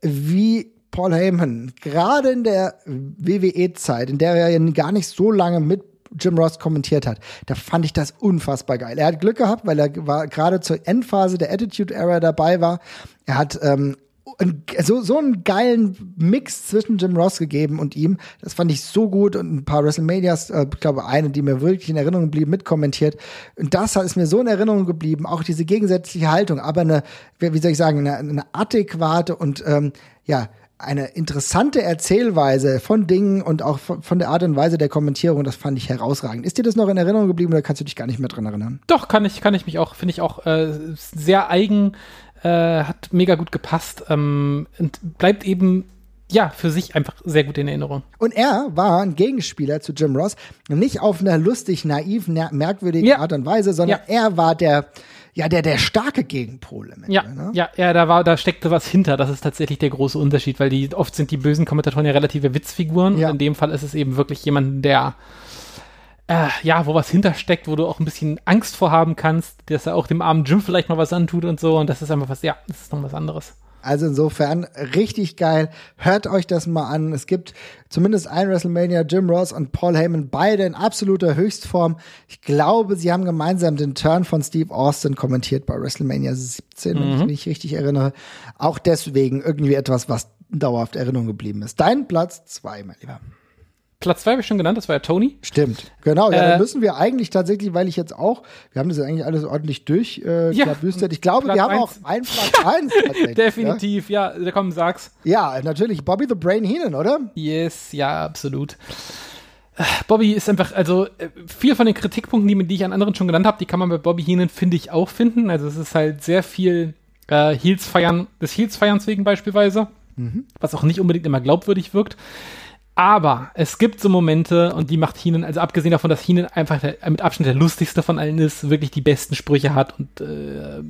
S4: wie Paul Heyman gerade in der WWE-Zeit, in der er ja gar nicht so lange mit Jim Ross kommentiert hat, da fand ich das unfassbar geil. Er hat Glück gehabt, weil er war gerade zur Endphase der Attitude Era dabei war. Er hat ähm, so, so einen geilen Mix zwischen Jim Ross gegeben und ihm. Das fand ich so gut und ein paar WrestleManias, äh, ich glaube eine, die mir wirklich in Erinnerung blieb, mitkommentiert. Und das ist mir so in Erinnerung geblieben, auch diese gegensätzliche Haltung, aber eine, wie wie soll ich sagen, eine, eine adäquate und ähm, ja, eine interessante Erzählweise von Dingen und auch von, der Art und Weise der Kommentierung, das fand ich herausragend. Ist dir das noch in Erinnerung geblieben oder kannst du dich gar nicht mehr dran erinnern?
S5: Doch, kann ich, kann ich mich auch, finde ich auch äh, sehr eigen, äh, hat mega gut gepasst ähm, und bleibt eben ja, für sich einfach sehr gut in Erinnerung.
S4: Und er war ein Gegenspieler zu Jim Ross, nicht auf einer lustig, naiv, ner- merkwürdigen
S5: Ja.
S4: Art und Weise, sondern
S5: Ja.
S4: er war der, ja, der, der starke Gegenpol. im Ende,
S5: Ja,
S4: ne?
S5: ja, ja, da war, da steckte was hinter. Das ist tatsächlich der große Unterschied, weil die oft sind die bösen Kommentatoren ja relative Witzfiguren.
S4: Ja.
S5: Und in dem Fall ist es eben wirklich jemand, der äh, ja, wo was hintersteckt, wo du auch ein bisschen Angst vorhaben kannst, dass er auch dem armen Jim vielleicht mal was antut und so. Und das ist einfach was, ja, das ist noch was anderes.
S4: Also insofern richtig geil. Hört euch das mal an. Es gibt zumindest ein WrestleMania, Jim Ross und Paul Heyman, beide in absoluter Höchstform. Ich glaube, sie haben gemeinsam den Turn von Steve Austin kommentiert bei WrestleMania 17, wenn ich mich richtig erinnere. Auch deswegen irgendwie etwas, was dauerhaft Erinnerung geblieben ist. Dein Platz zwei, mein Lieber.
S5: Platz zwei habe ich schon genannt, das war ja Tony.
S4: Stimmt. Genau, ja,
S5: Äh,
S4: dann müssen wir eigentlich tatsächlich, weil ich jetzt auch, wir haben das ja eigentlich alles ordentlich durch äh,
S5: Ja.
S4: Ich glaube,
S5: Platz
S4: wir haben
S5: eins.
S4: auch einen Platz eins. *laughs*
S5: Definitiv, ja. ja, komm, sag's.
S4: Ja? natürlich Bobby the Brain Heenan, oder?
S5: Yes, ja, absolut. Bobby ist einfach, also äh, viel von den Kritikpunkten, die, die ich an anderen schon genannt habe, die kann man bei Bobby Heenan, finde ich, auch finden. Also es ist halt sehr viel äh, Heels feiern, des Heels feierns wegen beispielsweise, was auch nicht unbedingt immer glaubwürdig wirkt. Aber es gibt so Momente, und die macht Heenan, also abgesehen davon, dass Heenan einfach der, mit Abstand der lustigste von allen ist, wirklich die besten Sprüche hat und äh,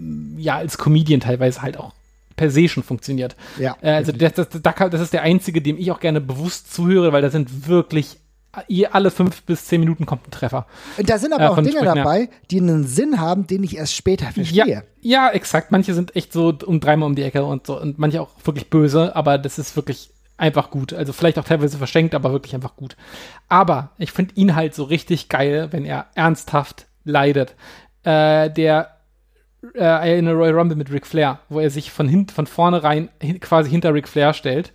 S5: ja, als Comedian teilweise halt auch per se schon funktioniert.
S4: Ja,
S5: Äh, also das, das, das, ist der einzige, dem ich auch gerne bewusst zuhöre, weil da sind wirklich alle fünf bis zehn Minuten kommt ein Treffer.
S4: Und da sind aber
S5: Äh,
S4: auch Dinge
S5: Sprüchen, ja.
S4: dabei, die einen Sinn haben, den ich erst später
S5: Ja,
S4: verstehe.
S5: ja, exakt. Manche sind echt so um dreimal um die Ecke und so und manche auch wirklich böse, aber das ist wirklich einfach gut. Also vielleicht auch teilweise verschenkt, aber wirklich einfach gut. Aber ich finde ihn halt so richtig geil, wenn er ernsthaft leidet. Äh, der äh, eine Royal Rumble mit Ric Flair, wo er sich von, hint, von vorne rein hin, quasi hinter Ric Flair stellt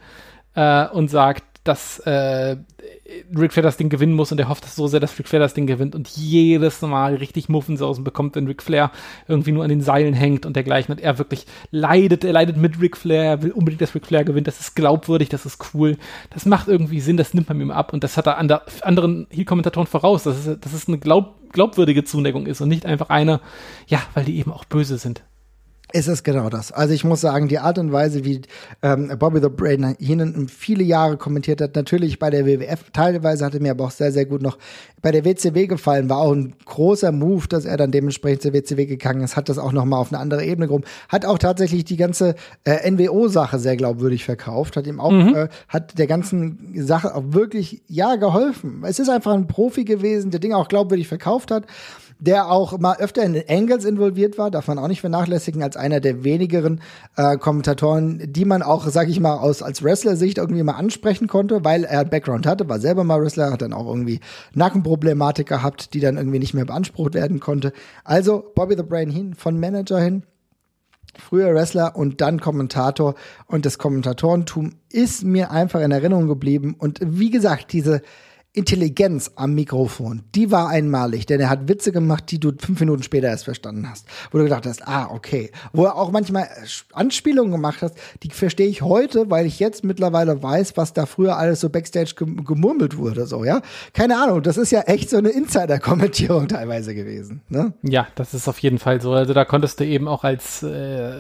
S5: äh, und sagt, dass äh, Ric Flair das Ding gewinnen muss und er hofft so sehr, dass Ric Flair das Ding gewinnt und jedes Mal richtig Muffensausen bekommt, wenn Ric Flair irgendwie nur an den Seilen hängt und dergleichen und er wirklich leidet, er leidet mit Ric Flair, er will unbedingt, dass Ric Flair gewinnt, das ist glaubwürdig, das ist cool, das macht irgendwie Sinn, das nimmt man ihm ab und das hat er an der, anderen Heel-Kommentatoren voraus, dass es, dass es eine glaub, glaubwürdige Zuneigung ist und nicht einfach eine, ja, weil die eben auch böse sind.
S4: Ist es genau das. Also ich muss sagen, die Art und Weise, wie ähm, Bobby the Brain Heenan viele Jahre kommentiert hat, natürlich bei der WWF, teilweise hatte mir aber auch sehr, sehr gut noch bei der WCW gefallen, war auch ein großer Move, dass er dann dementsprechend zur WCW gegangen ist, hat das auch nochmal auf eine andere Ebene gehoben, hat auch tatsächlich die ganze äh, NWO-Sache sehr glaubwürdig verkauft, hat ihm auch, äh, hat der ganzen Sache auch wirklich, ja, geholfen. Es ist einfach ein Profi gewesen, der Dinge auch glaubwürdig verkauft hat der auch mal öfter in Angles involviert war, darf man auch nicht vernachlässigen, als einer der wenigeren äh, Kommentatoren, die man auch, sag ich mal, aus als Wrestler-Sicht irgendwie mal ansprechen konnte, weil er Background hatte, war selber mal Wrestler, hat dann auch irgendwie Nackenproblematik gehabt, die dann irgendwie nicht mehr beansprucht werden konnte. Also Bobby the Brain hin, von Manager hin, früher Wrestler und dann Kommentator und das Kommentatorentum ist mir einfach in Erinnerung geblieben und wie gesagt, diese Intelligenz am Mikrofon, die war einmalig, denn er hat Witze gemacht, die du fünf Minuten später erst verstanden hast, wo du gedacht hast, ah, okay. Wo er auch manchmal Anspielungen gemacht hat, die verstehe ich heute, weil ich jetzt mittlerweile weiß, was da früher alles so Backstage gem gemurmelt wurde, so, ja. Keine Ahnung, das ist ja echt so eine Insider-Kommentierung *laughs* teilweise gewesen, ne?
S5: Ja, das ist auf jeden Fall so. Also da konntest du eben auch als äh,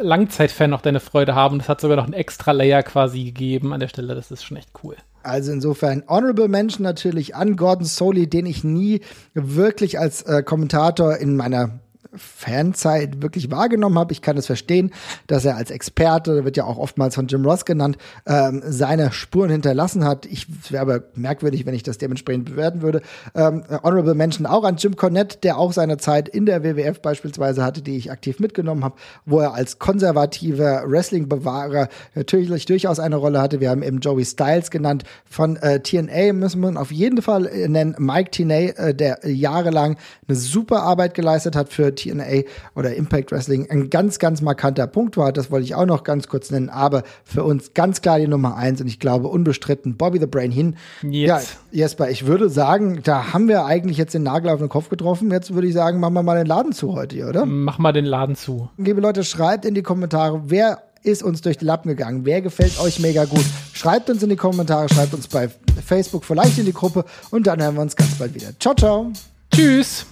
S5: Langzeitfan noch deine Freude haben. Das hat sogar noch einen extra Layer quasi gegeben an der Stelle. Das ist schon echt cool.
S4: Also insofern Honorable Mention natürlich an Gordon Soley, den ich nie wirklich als äh, Kommentator in meiner Fanzeit wirklich wahrgenommen habe. Ich kann es verstehen, dass er als Experte, wird ja auch oftmals von Jim Ross genannt, ähm, seine Spuren hinterlassen hat. Ich wäre aber merkwürdig, wenn ich das dementsprechend bewerten würde. Ähm, Honorable Mention auch an Jim Cornette, der auch seine Zeit in der WWF beispielsweise hatte, die ich aktiv mitgenommen habe, wo er als konservativer Wrestling-Bewahrer natürlich durchaus eine Rolle hatte. Wir haben eben Joey Styles genannt. Von äh, TNA müssen wir auf jeden Fall äh, nennen. Mike Tenay, äh, der jahrelang eine super Arbeit geleistet hat für TNA oder Impact Wrestling. Ein ganz, ganz markanter Punkt war. Das wollte ich auch noch ganz kurz nennen. Aber für uns ganz klar die Nummer eins und ich glaube unbestritten Bobby the Brain hin.
S5: Yes.
S4: Ja, Jesper, ich würde sagen, da haben wir eigentlich jetzt den Nagel auf den Kopf getroffen. Jetzt würde ich sagen, machen wir mal den Laden zu heute oder?
S5: Mach mal den Laden zu.
S4: Liebe Leute, schreibt in die Kommentare, wer ist uns durch die Lappen gegangen? Wer gefällt euch mega gut? Schreibt uns in die Kommentare, schreibt uns bei Facebook vielleicht in die Gruppe und dann hören wir uns ganz bald wieder. Ciao, ciao.
S5: Tschüss.